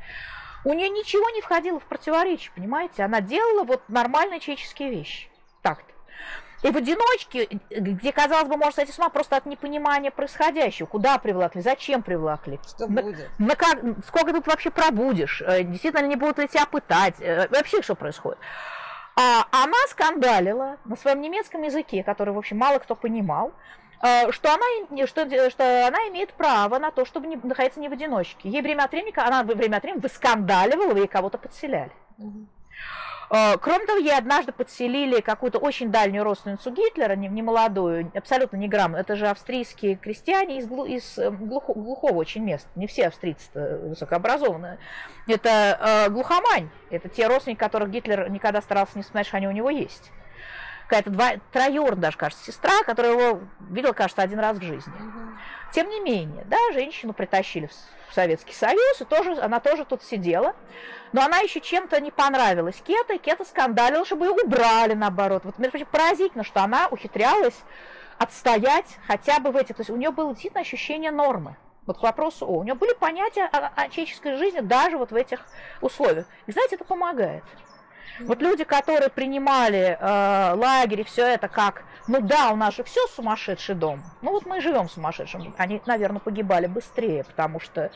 У нее ничего не входило в противоречие, понимаете? Она делала вот нормальные человеческие вещи. И в одиночке, где, казалось бы, можно сойти с ума просто от непонимания происходящего. Куда привлекли, зачем привлекли. Что на, будет? На как, сколько тут вообще пробудешь? Э, действительно не будут ли тебя пытать? Э, вообще что происходит? А она скандалила на своем немецком языке, который, в общем, мало кто понимал, э, что она, что, что она имеет право на то, чтобы не, находиться не в одиночке. Ей время от времени, она время от времени выскандаливала, ей кого-то подселяли. Угу. Э, кроме того, ей однажды подселили какую-то очень дальнюю родственницу Гитлера, не, не молодую, абсолютно не грамотную. Это же австрийские крестьяне из, глу, из э, глухо, глухого очень места. Не все австрийцы высокообразованные. Это э, глухомань. Это те родственники, которых Гитлер никогда старался не вспоминать, что они у него есть. Какая-то два, троюродная даже, кажется, сестра, которая его видела, кажется, один раз в жизни. Тем не менее, да, женщину притащили в Советский Союз, и тоже, она тоже тут сидела. Но она еще чем-то не понравилась Кета, и Кета скандалила, чтобы ее убрали, наоборот. Вот, между прочим, поразительно, что она ухитрялась отстоять хотя бы в этих... То есть у нее было действительно ощущение нормы. Вот к вопросу о. У нее были понятия о, о человеческой жизни даже вот в этих условиях. И знаете, это помогает. Вот люди, которые принимали э, лагерь и все это как, ну да, у нас же все сумасшедший дом. Ну вот мы и живем сумасшедшим. Они, наверное, погибали быстрее, потому что,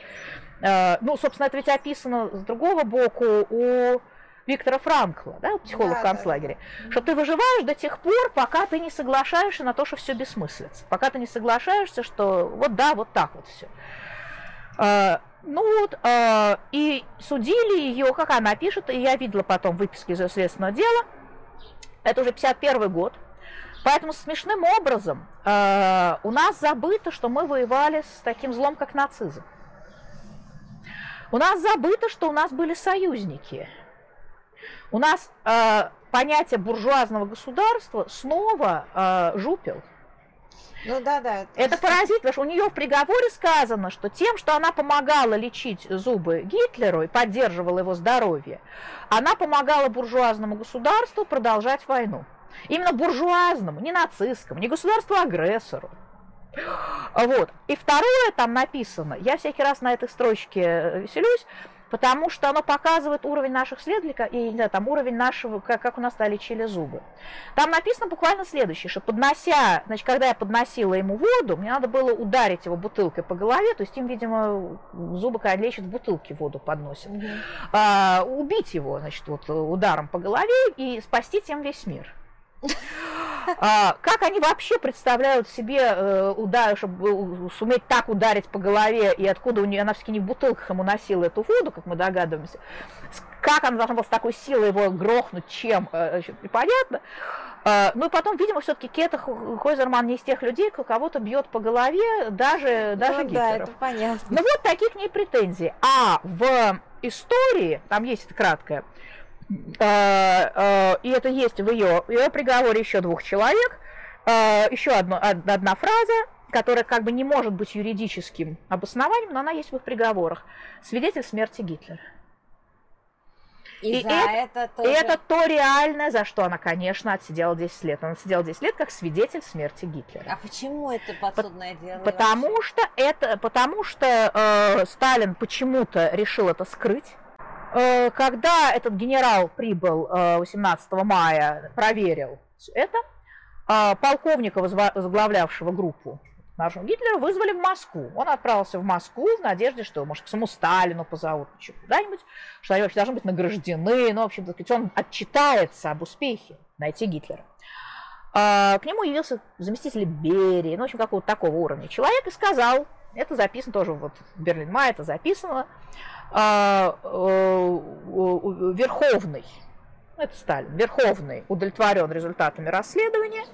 э, ну, собственно, это ведь описано с другого боку у Виктора Франкла, да, психолог да, в концлагере, да. что ты выживаешь до тех пор, пока ты не соглашаешься на то, что все бессмыслица, пока ты не соглашаешься, что вот да, вот так вот все. Ну вот, э, и судили ее, как она пишет, и я видела потом выписки из ее следственного дела. Это уже 51 год. Поэтому смешным образом э, у нас забыто, что мы воевали с таким злом, как нацизм. У нас забыто, что у нас были союзники. У нас э, понятие буржуазного государства снова э, жупил. Ну да, да. Это паразит, потому что у нее в приговоре сказано, что тем, что она помогала лечить зубы Гитлеру и поддерживала его здоровье, она помогала буржуазному государству продолжать войну. Именно буржуазному, не нацистскому, не государству-агрессору. Вот. И второе там написано, я всякий раз на этой строчке веселюсь, потому что оно показывает уровень наших исследователей и не знаю, там уровень нашего, как, как у нас стали лечили зубы. Там написано буквально следующее, что поднося, значит, когда я подносила ему воду, мне надо было ударить его бутылкой по голове, то есть им, видимо, зубы, когда лечат, в бутылке воду подносят, mm-hmm. а, убить его, значит, вот ударом по голове и спасти тем весь мир. А, как они вообще представляют себе э, удар, чтобы суметь так ударить по голове, и откуда у нее, она все-таки не в бутылках ему носила эту воду, как мы догадываемся, как она должна была с такой силой его грохнуть, чем, э, непонятно. А, ну и потом, видимо, все-таки Кета Хойзерман не из тех людей, кто кого-то бьет по голове, даже, даже ну, Гитлеров. Да, это понятно. Ну вот такие к ней претензии. А в истории, там есть это краткое, и это есть в ее, в ее приговоре еще двух человек, а, еще одно, одна фраза, которая как бы не может быть юридическим обоснованием, но она есть в их приговорах. Свидетель смерти Гитлера. И, и, это, это, тоже... и это то реальное, за что она, конечно, отсидела 10 лет. Она отсидела 10 лет как свидетель смерти Гитлера. А почему это подсудное По- дело? Потому вообще? что это, потому что э, Сталин почему-то решил это скрыть. Э, когда этот генерал прибыл 18 э, мая, проверил это, э, полковника, возглавлявшего группу нашего Гитлера, вызвали в Москву. Он отправился в Москву в надежде, что, может, к самому Сталину позовут, куда-нибудь, что они вообще должны быть награждены. Ну, в общем, он отчитается об успехе найти Гитлера. К нему явился заместитель Берии, ну, в общем, какого-то такого уровня человек и сказал, это записано тоже вот в Берлин Май, это записано, а, верховный, это Сталин, верховный удовлетворен результатами расследования,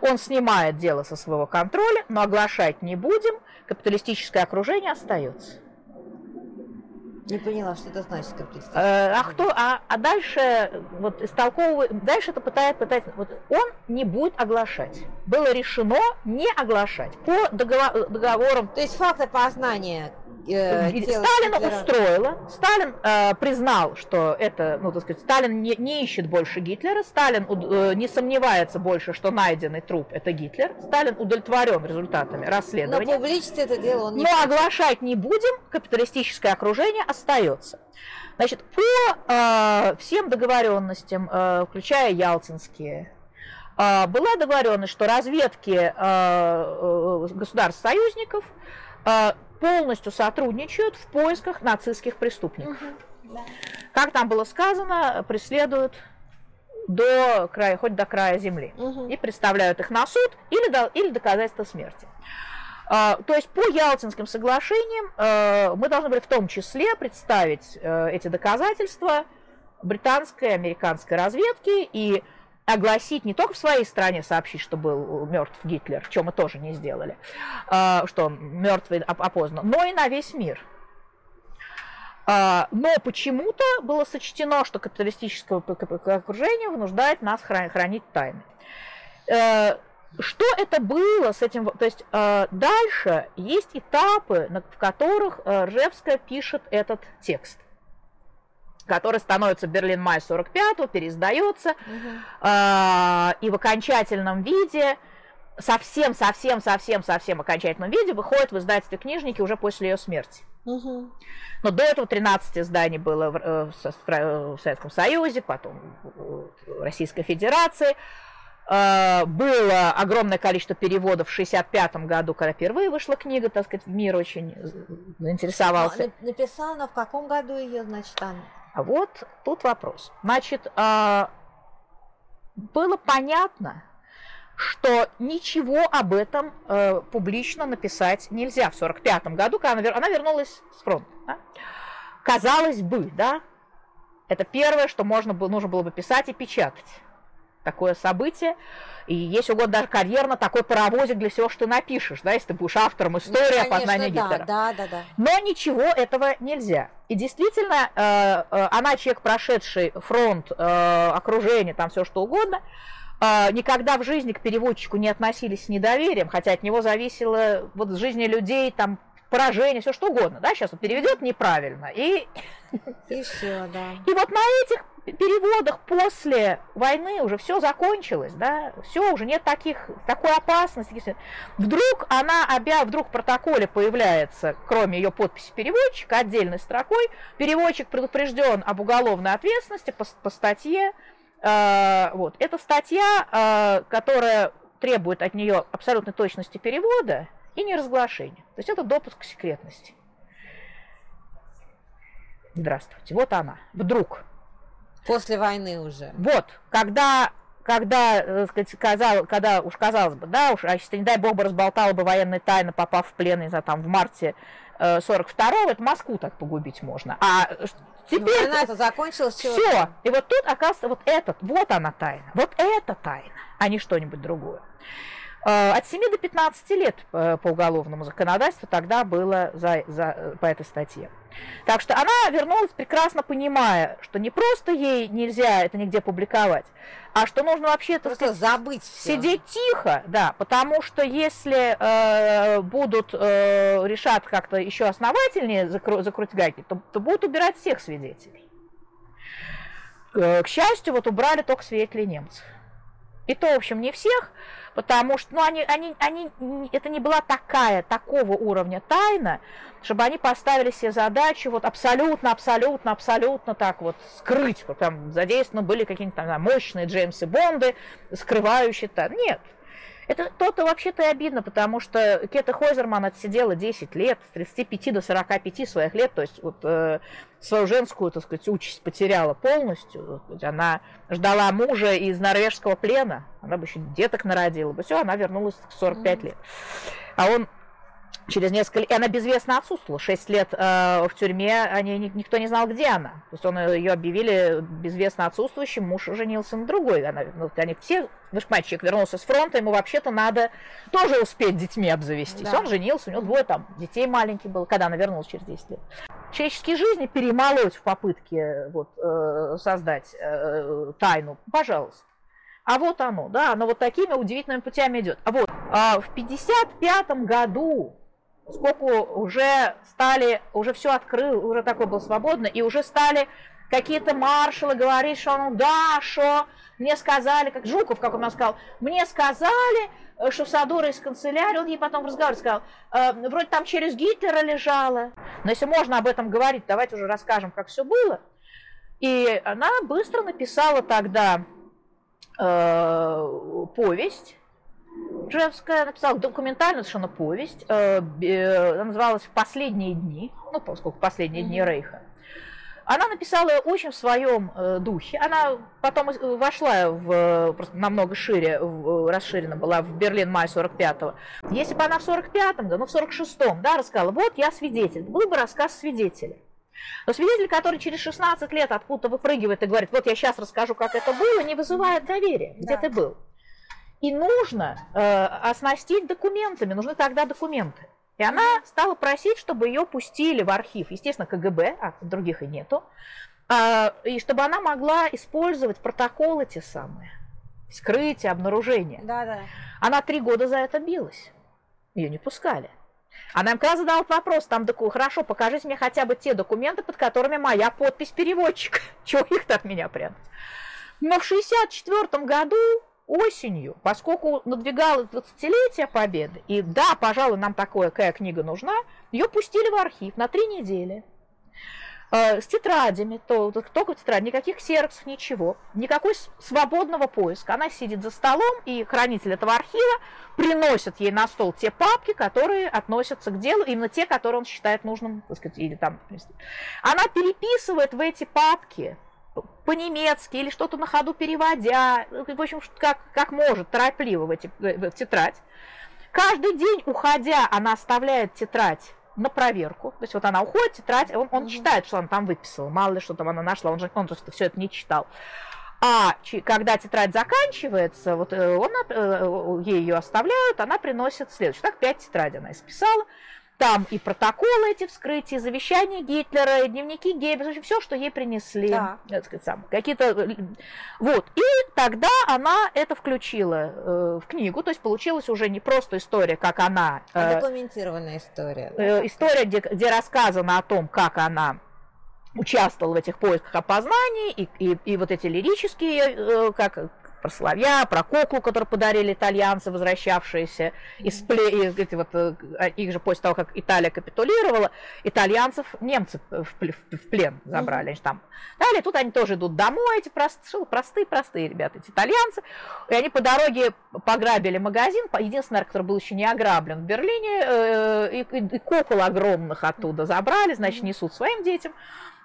он снимает дело со своего контроля, но оглашать не будем, капиталистическое окружение остается. Не поняла, что это значит капиталистическое. Э, а кто, а, а дальше вот истолковывает, дальше это пытается, пытается, вот он не будет оглашать. Было решено не оглашать по договор, договорам. То есть факты познания э, Сталина Гитлера. устроило. Сталин э, признал, что это, ну, так сказать, Сталин не, не ищет больше Гитлера, Сталин э, не сомневается больше, что найденный труп это Гитлер. Сталин удовлетворен результатами расследования. Но публичить это дело он не Но оглашать не будем, капиталистическое окружение остается. Значит, по э, всем договоренностям, э, включая Ялтинские, э, была договоренность, что разведки э, э, государств-союзников э, полностью сотрудничают в поисках нацистских преступников. Угу, да. Как там было сказано, преследуют до края, хоть до края земли. Угу. И представляют их на суд или, до, или доказательство смерти. А, то есть по Ялтинским соглашениям а, мы должны были в том числе представить а, эти доказательства британской, американской разведки и огласить не только в своей стране, сообщить, что был мертв Гитлер, что мы тоже не сделали, а, что мертвый опознан, но и на весь мир. А, но почему-то было сочтено, что капиталистическое окружение вынуждает нас хранить тайны. Э, что это было с этим? То есть э, дальше есть этапы, в которых э, Ржевская пишет этот текст который становится Берлин-Май 45-го, переиздается, угу. э, и в окончательном виде, совсем-совсем-совсем-совсем окончательном виде выходит в издательстве книжники уже после ее смерти. Угу. Но до этого 13 изданий было в, э, в, в Советском Союзе, потом в Российской Федерации. Э, было огромное количество переводов в 65 году, когда впервые вышла книга, так сказать, мир очень заинтересовался. Но написала в каком году ее, значит, Анна? Вот тут вопрос. Значит, а, было понятно, что ничего об этом э, публично написать нельзя в 1945 году, когда она, она вернулась с фронта. Да? Казалось бы, да, это первое, что можно было, нужно было бы писать и печатать такое событие. И есть угодно даже карьерно такой паровозик для всего, что ты напишешь, да, если ты будешь автором истории ну, опознания да, Гитлера. Да, да, да. Но ничего этого нельзя. И действительно, э, э, она человек, прошедший фронт, э, окружение, там все что угодно, никогда в жизни к переводчику не относились с недоверием, хотя от него зависело вот жизни людей, там поражение, все что угодно, да, сейчас он переведет неправильно. И, и все, да. И вот на этих переводах после войны уже все закончилось, да, все, уже нет таких, такой опасности. Вдруг она, обя, вдруг в протоколе появляется, кроме ее подписи переводчика, отдельной строкой, переводчик предупрежден об уголовной ответственности по, по статье, э, вот, это статья, э, которая требует от нее абсолютной точности перевода и неразглашения. То есть это допуск к секретности. Здравствуйте, вот она, вдруг После войны уже. Вот, когда когда, э, сказать, казал, когда уж казалось бы, да, уж, а если, не дай бог, бы разболтала бы военная тайна, попав в плен, не знаю, там, в марте э, 42-го, это Москву так погубить можно. А теперь... Война это закончилась. Все. И вот тут, оказывается, вот этот, вот она тайна, вот эта тайна, а не что-нибудь другое. Э, от 7 до 15 лет э, по уголовному законодательству тогда было за, за, по этой статье. Так что она вернулась, прекрасно понимая, что не просто ей нельзя это нигде публиковать, а что нужно вообще просто забыть все. сидеть тихо, да, потому что если э, будут э, решат как-то еще основательнее закру, закрутить гайки, то, то будут убирать всех свидетелей. К счастью, вот убрали только свидетелей немцев. И то, в общем, не всех, потому что ну, они, они, они, это не была такая, такого уровня тайна, чтобы они поставили себе задачу вот абсолютно, абсолютно, абсолютно так вот скрыть, вот там задействованы были какие-нибудь там мощные Джеймсы Бонды, скрывающие то Нет, это то-то вообще-то и обидно, потому что Кета Хойзерман отсидела 10 лет, с 35 до 45 своих лет, то есть вот э, свою женскую, так сказать, участь потеряла полностью. Она ждала мужа из норвежского плена, она бы еще деток народила бы, все, она вернулась в 45 mm-hmm. лет. А он через несколько лет, и она безвестно отсутствовала. Шесть лет э, в тюрьме, они, никто не знал, где она. То есть он, ее объявили безвестно отсутствующим, муж женился на другой. Она, ну, они все, вы же мальчик вернулся с фронта, ему вообще-то надо тоже успеть детьми обзавестись. Да. Он женился, у него двое там детей маленьких было, когда она вернулась через 10 лет. Человеческие жизни перемолоть в попытке вот, э, создать э, тайну, пожалуйста. А вот оно, да, оно вот такими удивительными путями идет. А вот а в 55 году сколько уже стали, уже все открыл, уже такое было свободно, и уже стали какие-то маршалы говорить, что ну да, что мне сказали, как Жуков, как он сказал, мне сказали, э, что Садура из канцелярии, он ей потом в разговоре сказал, э, вроде там через Гитлера лежала. Но если можно об этом говорить, давайте уже расскажем, как все было. И она быстро написала тогда э, повесть, Жевская написала документальную совершенно повесть, э, э, называлась «В последние дни», ну, поскольку «Последние дни Рейха». Она написала очень в своем э, духе. Она потом вошла в, просто намного шире, в, расширена была в Берлин май 45-го. Если бы она в 45-м, да, ну в 46-м, да, рассказала, вот я свидетель, был бы рассказ свидетеля. Но свидетель, который через 16 лет откуда-то выпрыгивает и говорит, вот я сейчас расскажу, как это было, не вызывает доверия. Где да. ты был? И нужно э, оснастить документами, нужны тогда документы. И она стала просить, чтобы ее пустили в архив, естественно, КГБ, а других и нету, э, и чтобы она могла использовать протоколы те самые, скрытие, обнаружение. Да, да. Она три года за это билась, ее не пускали. Она им когда задала вопрос, там, такой, хорошо, покажите мне хотя бы те документы, под которыми моя подпись переводчика. Чего их-то от меня прятать? Но в 1964 году осенью, поскольку надвигалось 20-летие Победы, и да, пожалуй, нам такая какая книга нужна, ее пустили в архив на три недели э, с тетрадями, то, только тетрадь, никаких ксероксов, ничего, никакой свободного поиска. Она сидит за столом, и хранитель этого архива приносит ей на стол те папки, которые относятся к делу, именно те, которые он считает нужным, так сказать, или там. Она переписывает в эти папки по-немецки или что-то на ходу переводя, в общем, как, как может, торопливо в, эти, в тетрадь. Каждый день, уходя, она оставляет тетрадь на проверку. То есть вот она уходит, тетрадь, он, он читает, что она там выписала, мало ли что там она нашла, он же, он же все это не читал. А когда тетрадь заканчивается, вот э, он, э, ей ее оставляют, она приносит следующую. Так, пять тетрадей она исписала. Там и протоколы эти вскрытия, завещания Гитлера, и дневники Геббельса, в общем, все, что ей принесли. Да. какие-то... Э, вот. И тогда она это включила э, в книгу, то есть получилась уже не просто история, как она... А э, документированная история. Э, история, где, где рассказано о том, как она участвовала в этих поисках опознаний, и, и, и вот эти лирические, э, как про Соловья, про куклу, которую подарили итальянцы, возвращавшиеся из плена, эти вот, э, их же после того, как Италия капитулировала, итальянцев немцы в, в плен забрали. Они там. Далее тут они тоже идут домой, эти простые, простые, простые ребята, эти итальянцы. И они по дороге пограбили магазин, единственный, который был еще не ограблен в Берлине, э, и, и, и кукол огромных оттуда забрали, значит, несут своим детям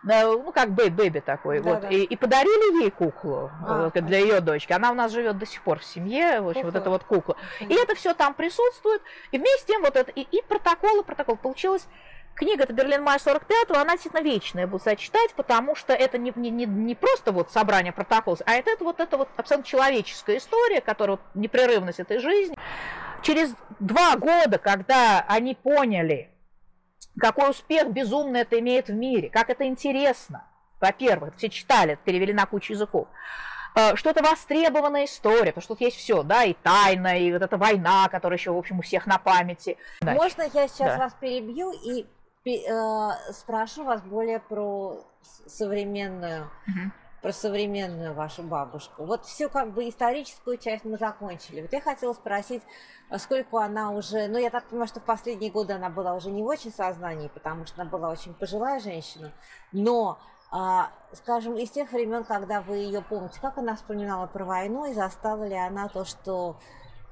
ну, как бэби такой, да, вот, да. И, и подарили ей куклу а, для ее дочки. Она у нас живет до сих пор в семье, в общем, кукла. вот эта вот кукла. И это все там присутствует. И вместе с тем вот это, и, и протоколы, протокол. Получилось Книга это Берлин май 45-го, она действительно вечная, буду читать, потому что это не, не, не, не просто вот собрание протоколов, а это, это вот это вот абсолютно человеческая история, которая вот, непрерывность этой жизни. Через два года, когда они поняли, какой успех безумно это имеет в мире, как это интересно. Во-первых, все читали, перевели на кучу языков. Э, что это востребованная история, потому что тут есть все, да, и тайна, и вот эта война, которая еще, в общем, у всех на памяти. Можно я сейчас да. вас перебью и э, спрошу вас более про современную угу про современную вашу бабушку. Вот всю как бы историческую часть мы закончили. Вот я хотела спросить, сколько она уже, ну я так понимаю, что в последние годы она была уже не в очень сознании, потому что она была очень пожилая женщина, но а, скажем, из тех времен, когда вы ее помните, как она вспоминала про войну и застала ли она то, что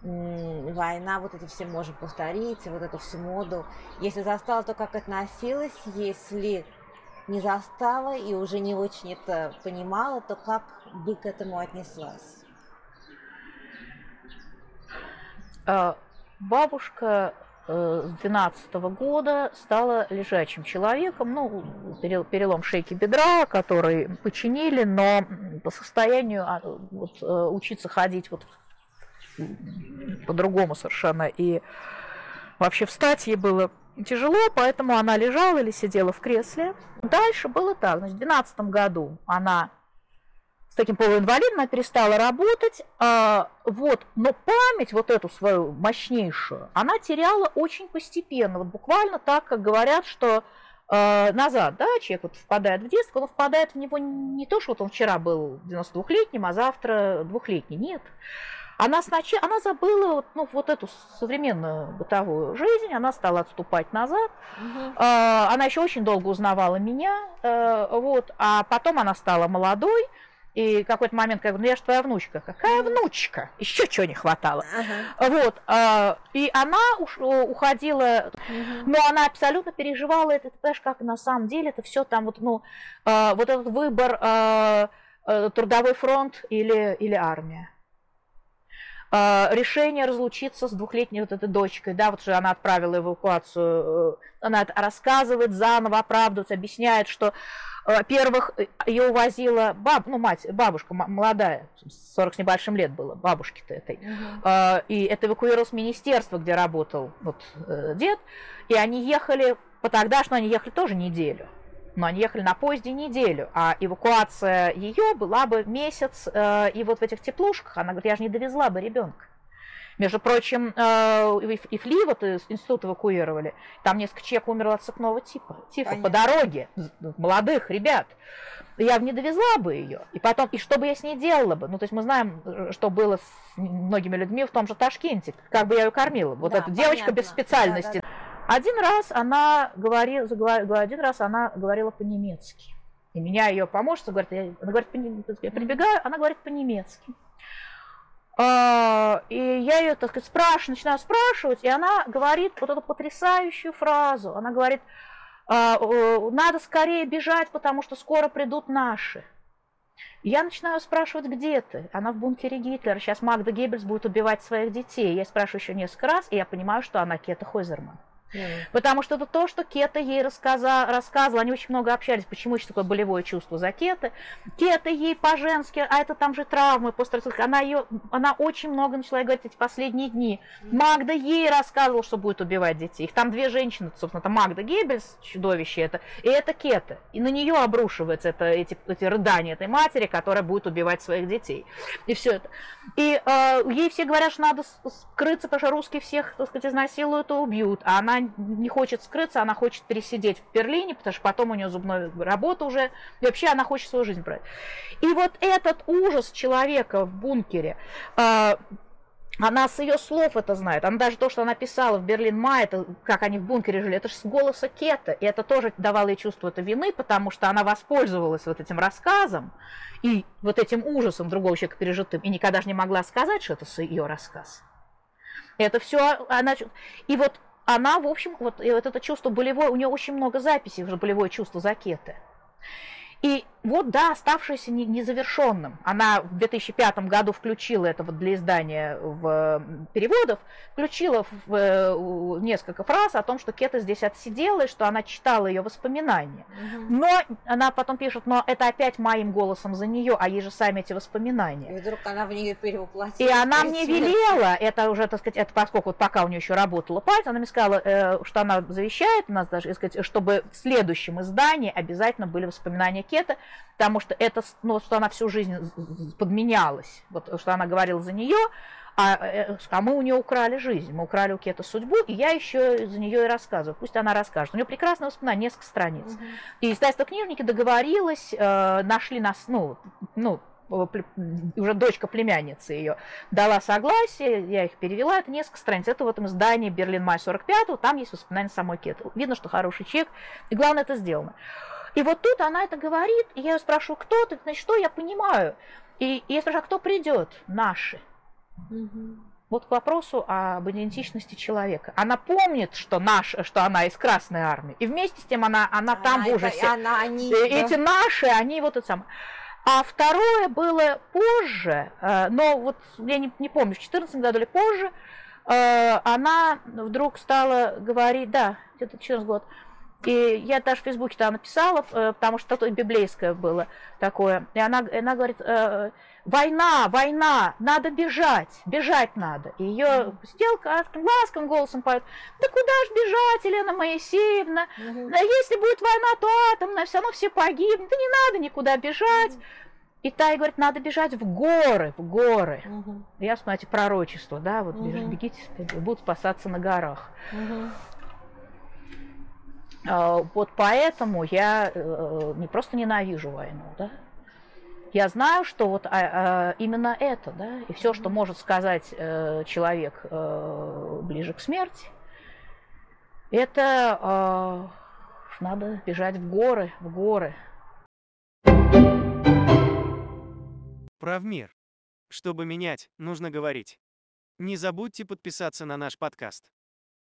война, вот это все может повторить, вот эту всю моду. Если застала, то как относилась, если не застала и уже не очень это понимала, то как бы к этому отнеслась? А, бабушка э, с 12 года стала лежачим человеком, ну, перелом шейки бедра, который починили, но по состоянию а, вот, учиться ходить вот по-другому совершенно, и вообще встать ей было тяжело, поэтому она лежала или сидела в кресле. Дальше было так, значит, в 2012 году она с таким полуинвалидом, она перестала работать, а, вот, но память вот эту свою мощнейшую, она теряла очень постепенно, вот буквально так, как говорят, что э, назад, да, человек вот впадает в детство, он впадает в него не то, что вот он вчера был 92-летним, а завтра двухлетний, нет. Она сначала, она забыла ну, вот эту современную бытовую жизнь, она стала отступать назад. Угу. Она еще очень долго узнавала меня, э, вот, а потом она стала молодой, и какой-то момент, как ну я же твоя внучка. Какая внучка? Еще чего не хватало. Ага. Вот. А, и она уж, уходила, угу. но она абсолютно переживала это. Ты понимаешь, как на самом деле это все там вот, ну, а, вот этот выбор трудовой фронт или, или армия. А, решение разлучиться с двухлетней вот этой дочкой, да, вот что она отправила эвакуацию, э, она рассказывает заново, оправдывается, объясняет, что, во-первых, ее увозила баб, ну, мать, бабушка молодая, 40 с небольшим лет было, бабушки-то этой, uh-huh. и это эвакуировалось министерство, где работал вот э, дед, и они ехали, по тогдашнему они ехали тоже неделю но они ехали на поезде неделю, а эвакуация ее была бы месяц, э, и вот в этих теплушках, она говорит, я же не довезла бы ребенка. Между прочим, э, и Фли вот из института эвакуировали, там несколько человек умерло от сыпного типа, типа по дороге, молодых ребят. Я бы не довезла бы ее. И потом, и что бы я с ней делала бы? Ну, то есть мы знаем, э, что было с многими людьми в том же Ташкенте, как бы я ее кормила. Вот да, эта понятно. девочка без специальности. Да, да. Один раз она говорила, один раз она говорила по-немецки. И меня ее помощница говорит, я, она говорит, я прибегаю, она говорит по-немецки. А, и я ее, так сказать, спрашиваю, начинаю спрашивать, и она говорит вот эту потрясающую фразу. Она говорит, «А, надо скорее бежать, потому что скоро придут наши. Я начинаю спрашивать, где ты? Она в бункере Гитлера. Сейчас Магда Геббельс будет убивать своих детей. Я спрашиваю еще несколько раз, и я понимаю, что она Кета Хойзерман. Потому что это то, что Кета ей рассказа, рассказывала. Они очень много общались, почему еще такое болевое чувство за Кета. Кета ей по-женски, а это там же травмы посттравматические. Она, ее, она очень много начала говорить эти последние дни. Магда ей рассказывала, что будет убивать детей. Их там две женщины, собственно, это Магда Геббельс, чудовище это, и это Кета. И на нее обрушиваются это, эти, эти рыдания этой матери, которая будет убивать своих детей. И все это. И э, ей все говорят, что надо скрыться, потому что русские всех, так сказать, изнасилуют и убьют. А она не хочет скрыться, она хочет пересидеть в Берлине, потому что потом у нее зубная работа уже, и вообще она хочет свою жизнь брать. И вот этот ужас человека в бункере, э, она с ее слов это знает. Она даже то, что она писала в Берлин Май, это как они в бункере жили, это же с голоса Кета. И это тоже давало ей чувство этой вины, потому что она воспользовалась вот этим рассказом и вот этим ужасом другого человека пережитым, и никогда же не могла сказать, что это ее рассказ. Это все она... И вот она, в общем, вот, вот это чувство болевое, у нее очень много записей, уже болевое чувство Закеты. И вот, да, оставшееся незавершенным. Она в 2005 году включила это вот для издания в переводов, включила в, в, несколько фраз о том, что Кета здесь отсидела, и что она читала ее воспоминания. Угу. Но она потом пишет, но это опять моим голосом за нее, а ей же сами эти воспоминания. И вдруг она в нее перевоплотилась. И она мне велела, это уже, так сказать, это поскольку вот пока у нее еще работала пальцы, она мне сказала, э, что она завещает нас даже, сказать, чтобы в следующем издании обязательно были воспоминания Кета, потому что это, ну, что она всю жизнь подменялась, вот, что она говорила за нее, а, э, а мы у нее украли жизнь, мы украли у Кета судьбу, и я еще за нее и рассказываю, пусть она расскажет. У нее прекрасное воспоминание, несколько страниц. Угу. И издательство книжники договорилось, э, нашли нас, ну, ну, уже дочка племянницы ее дала согласие, я их перевела, это несколько страниц. Это в этом издании Берлин Май 45 там есть воспоминания самой Кеты. Видно, что хороший человек, и главное, это сделано. И вот тут она это говорит, и я ее спрашиваю, кто ты? Значит, что я понимаю? И, и я спрашиваю, а кто придет? Наши. Угу. Вот к вопросу об идентичности человека. Она помнит, что, наш, что она из Красной Армии, и вместе с тем она, она там в ужасе. Она, они, Эти да. наши, они вот это самое. А второе было позже, э, но вот я не, не помню, в 2014 году или позже, э, она вдруг стала говорить, да, где-то 14 год, и я даже в Фейсбуке там написала, э, потому что что-то библейское было такое. И она, она говорит, э, война, война, надо бежать, бежать надо. И ее сделка ласковым голосом поет, да куда ж бежать, Елена Моисеевна? А Если будет война, то атомная, все равно все погибнут. Да не надо никуда бежать. И та ей говорит, надо бежать в горы, в горы. Мгм. Я смотрите, пророчество, да, вот Мгм. бегите, будут спасаться на горах. Мгм. А, Вот поэтому я э, не просто ненавижу войну, да. Я знаю, что вот а, а, именно это, да, и все, что может сказать э, человек э, ближе к смерти, это э, надо бежать в горы, в горы. Правмир. Чтобы менять, нужно говорить. Не забудьте подписаться на наш подкаст.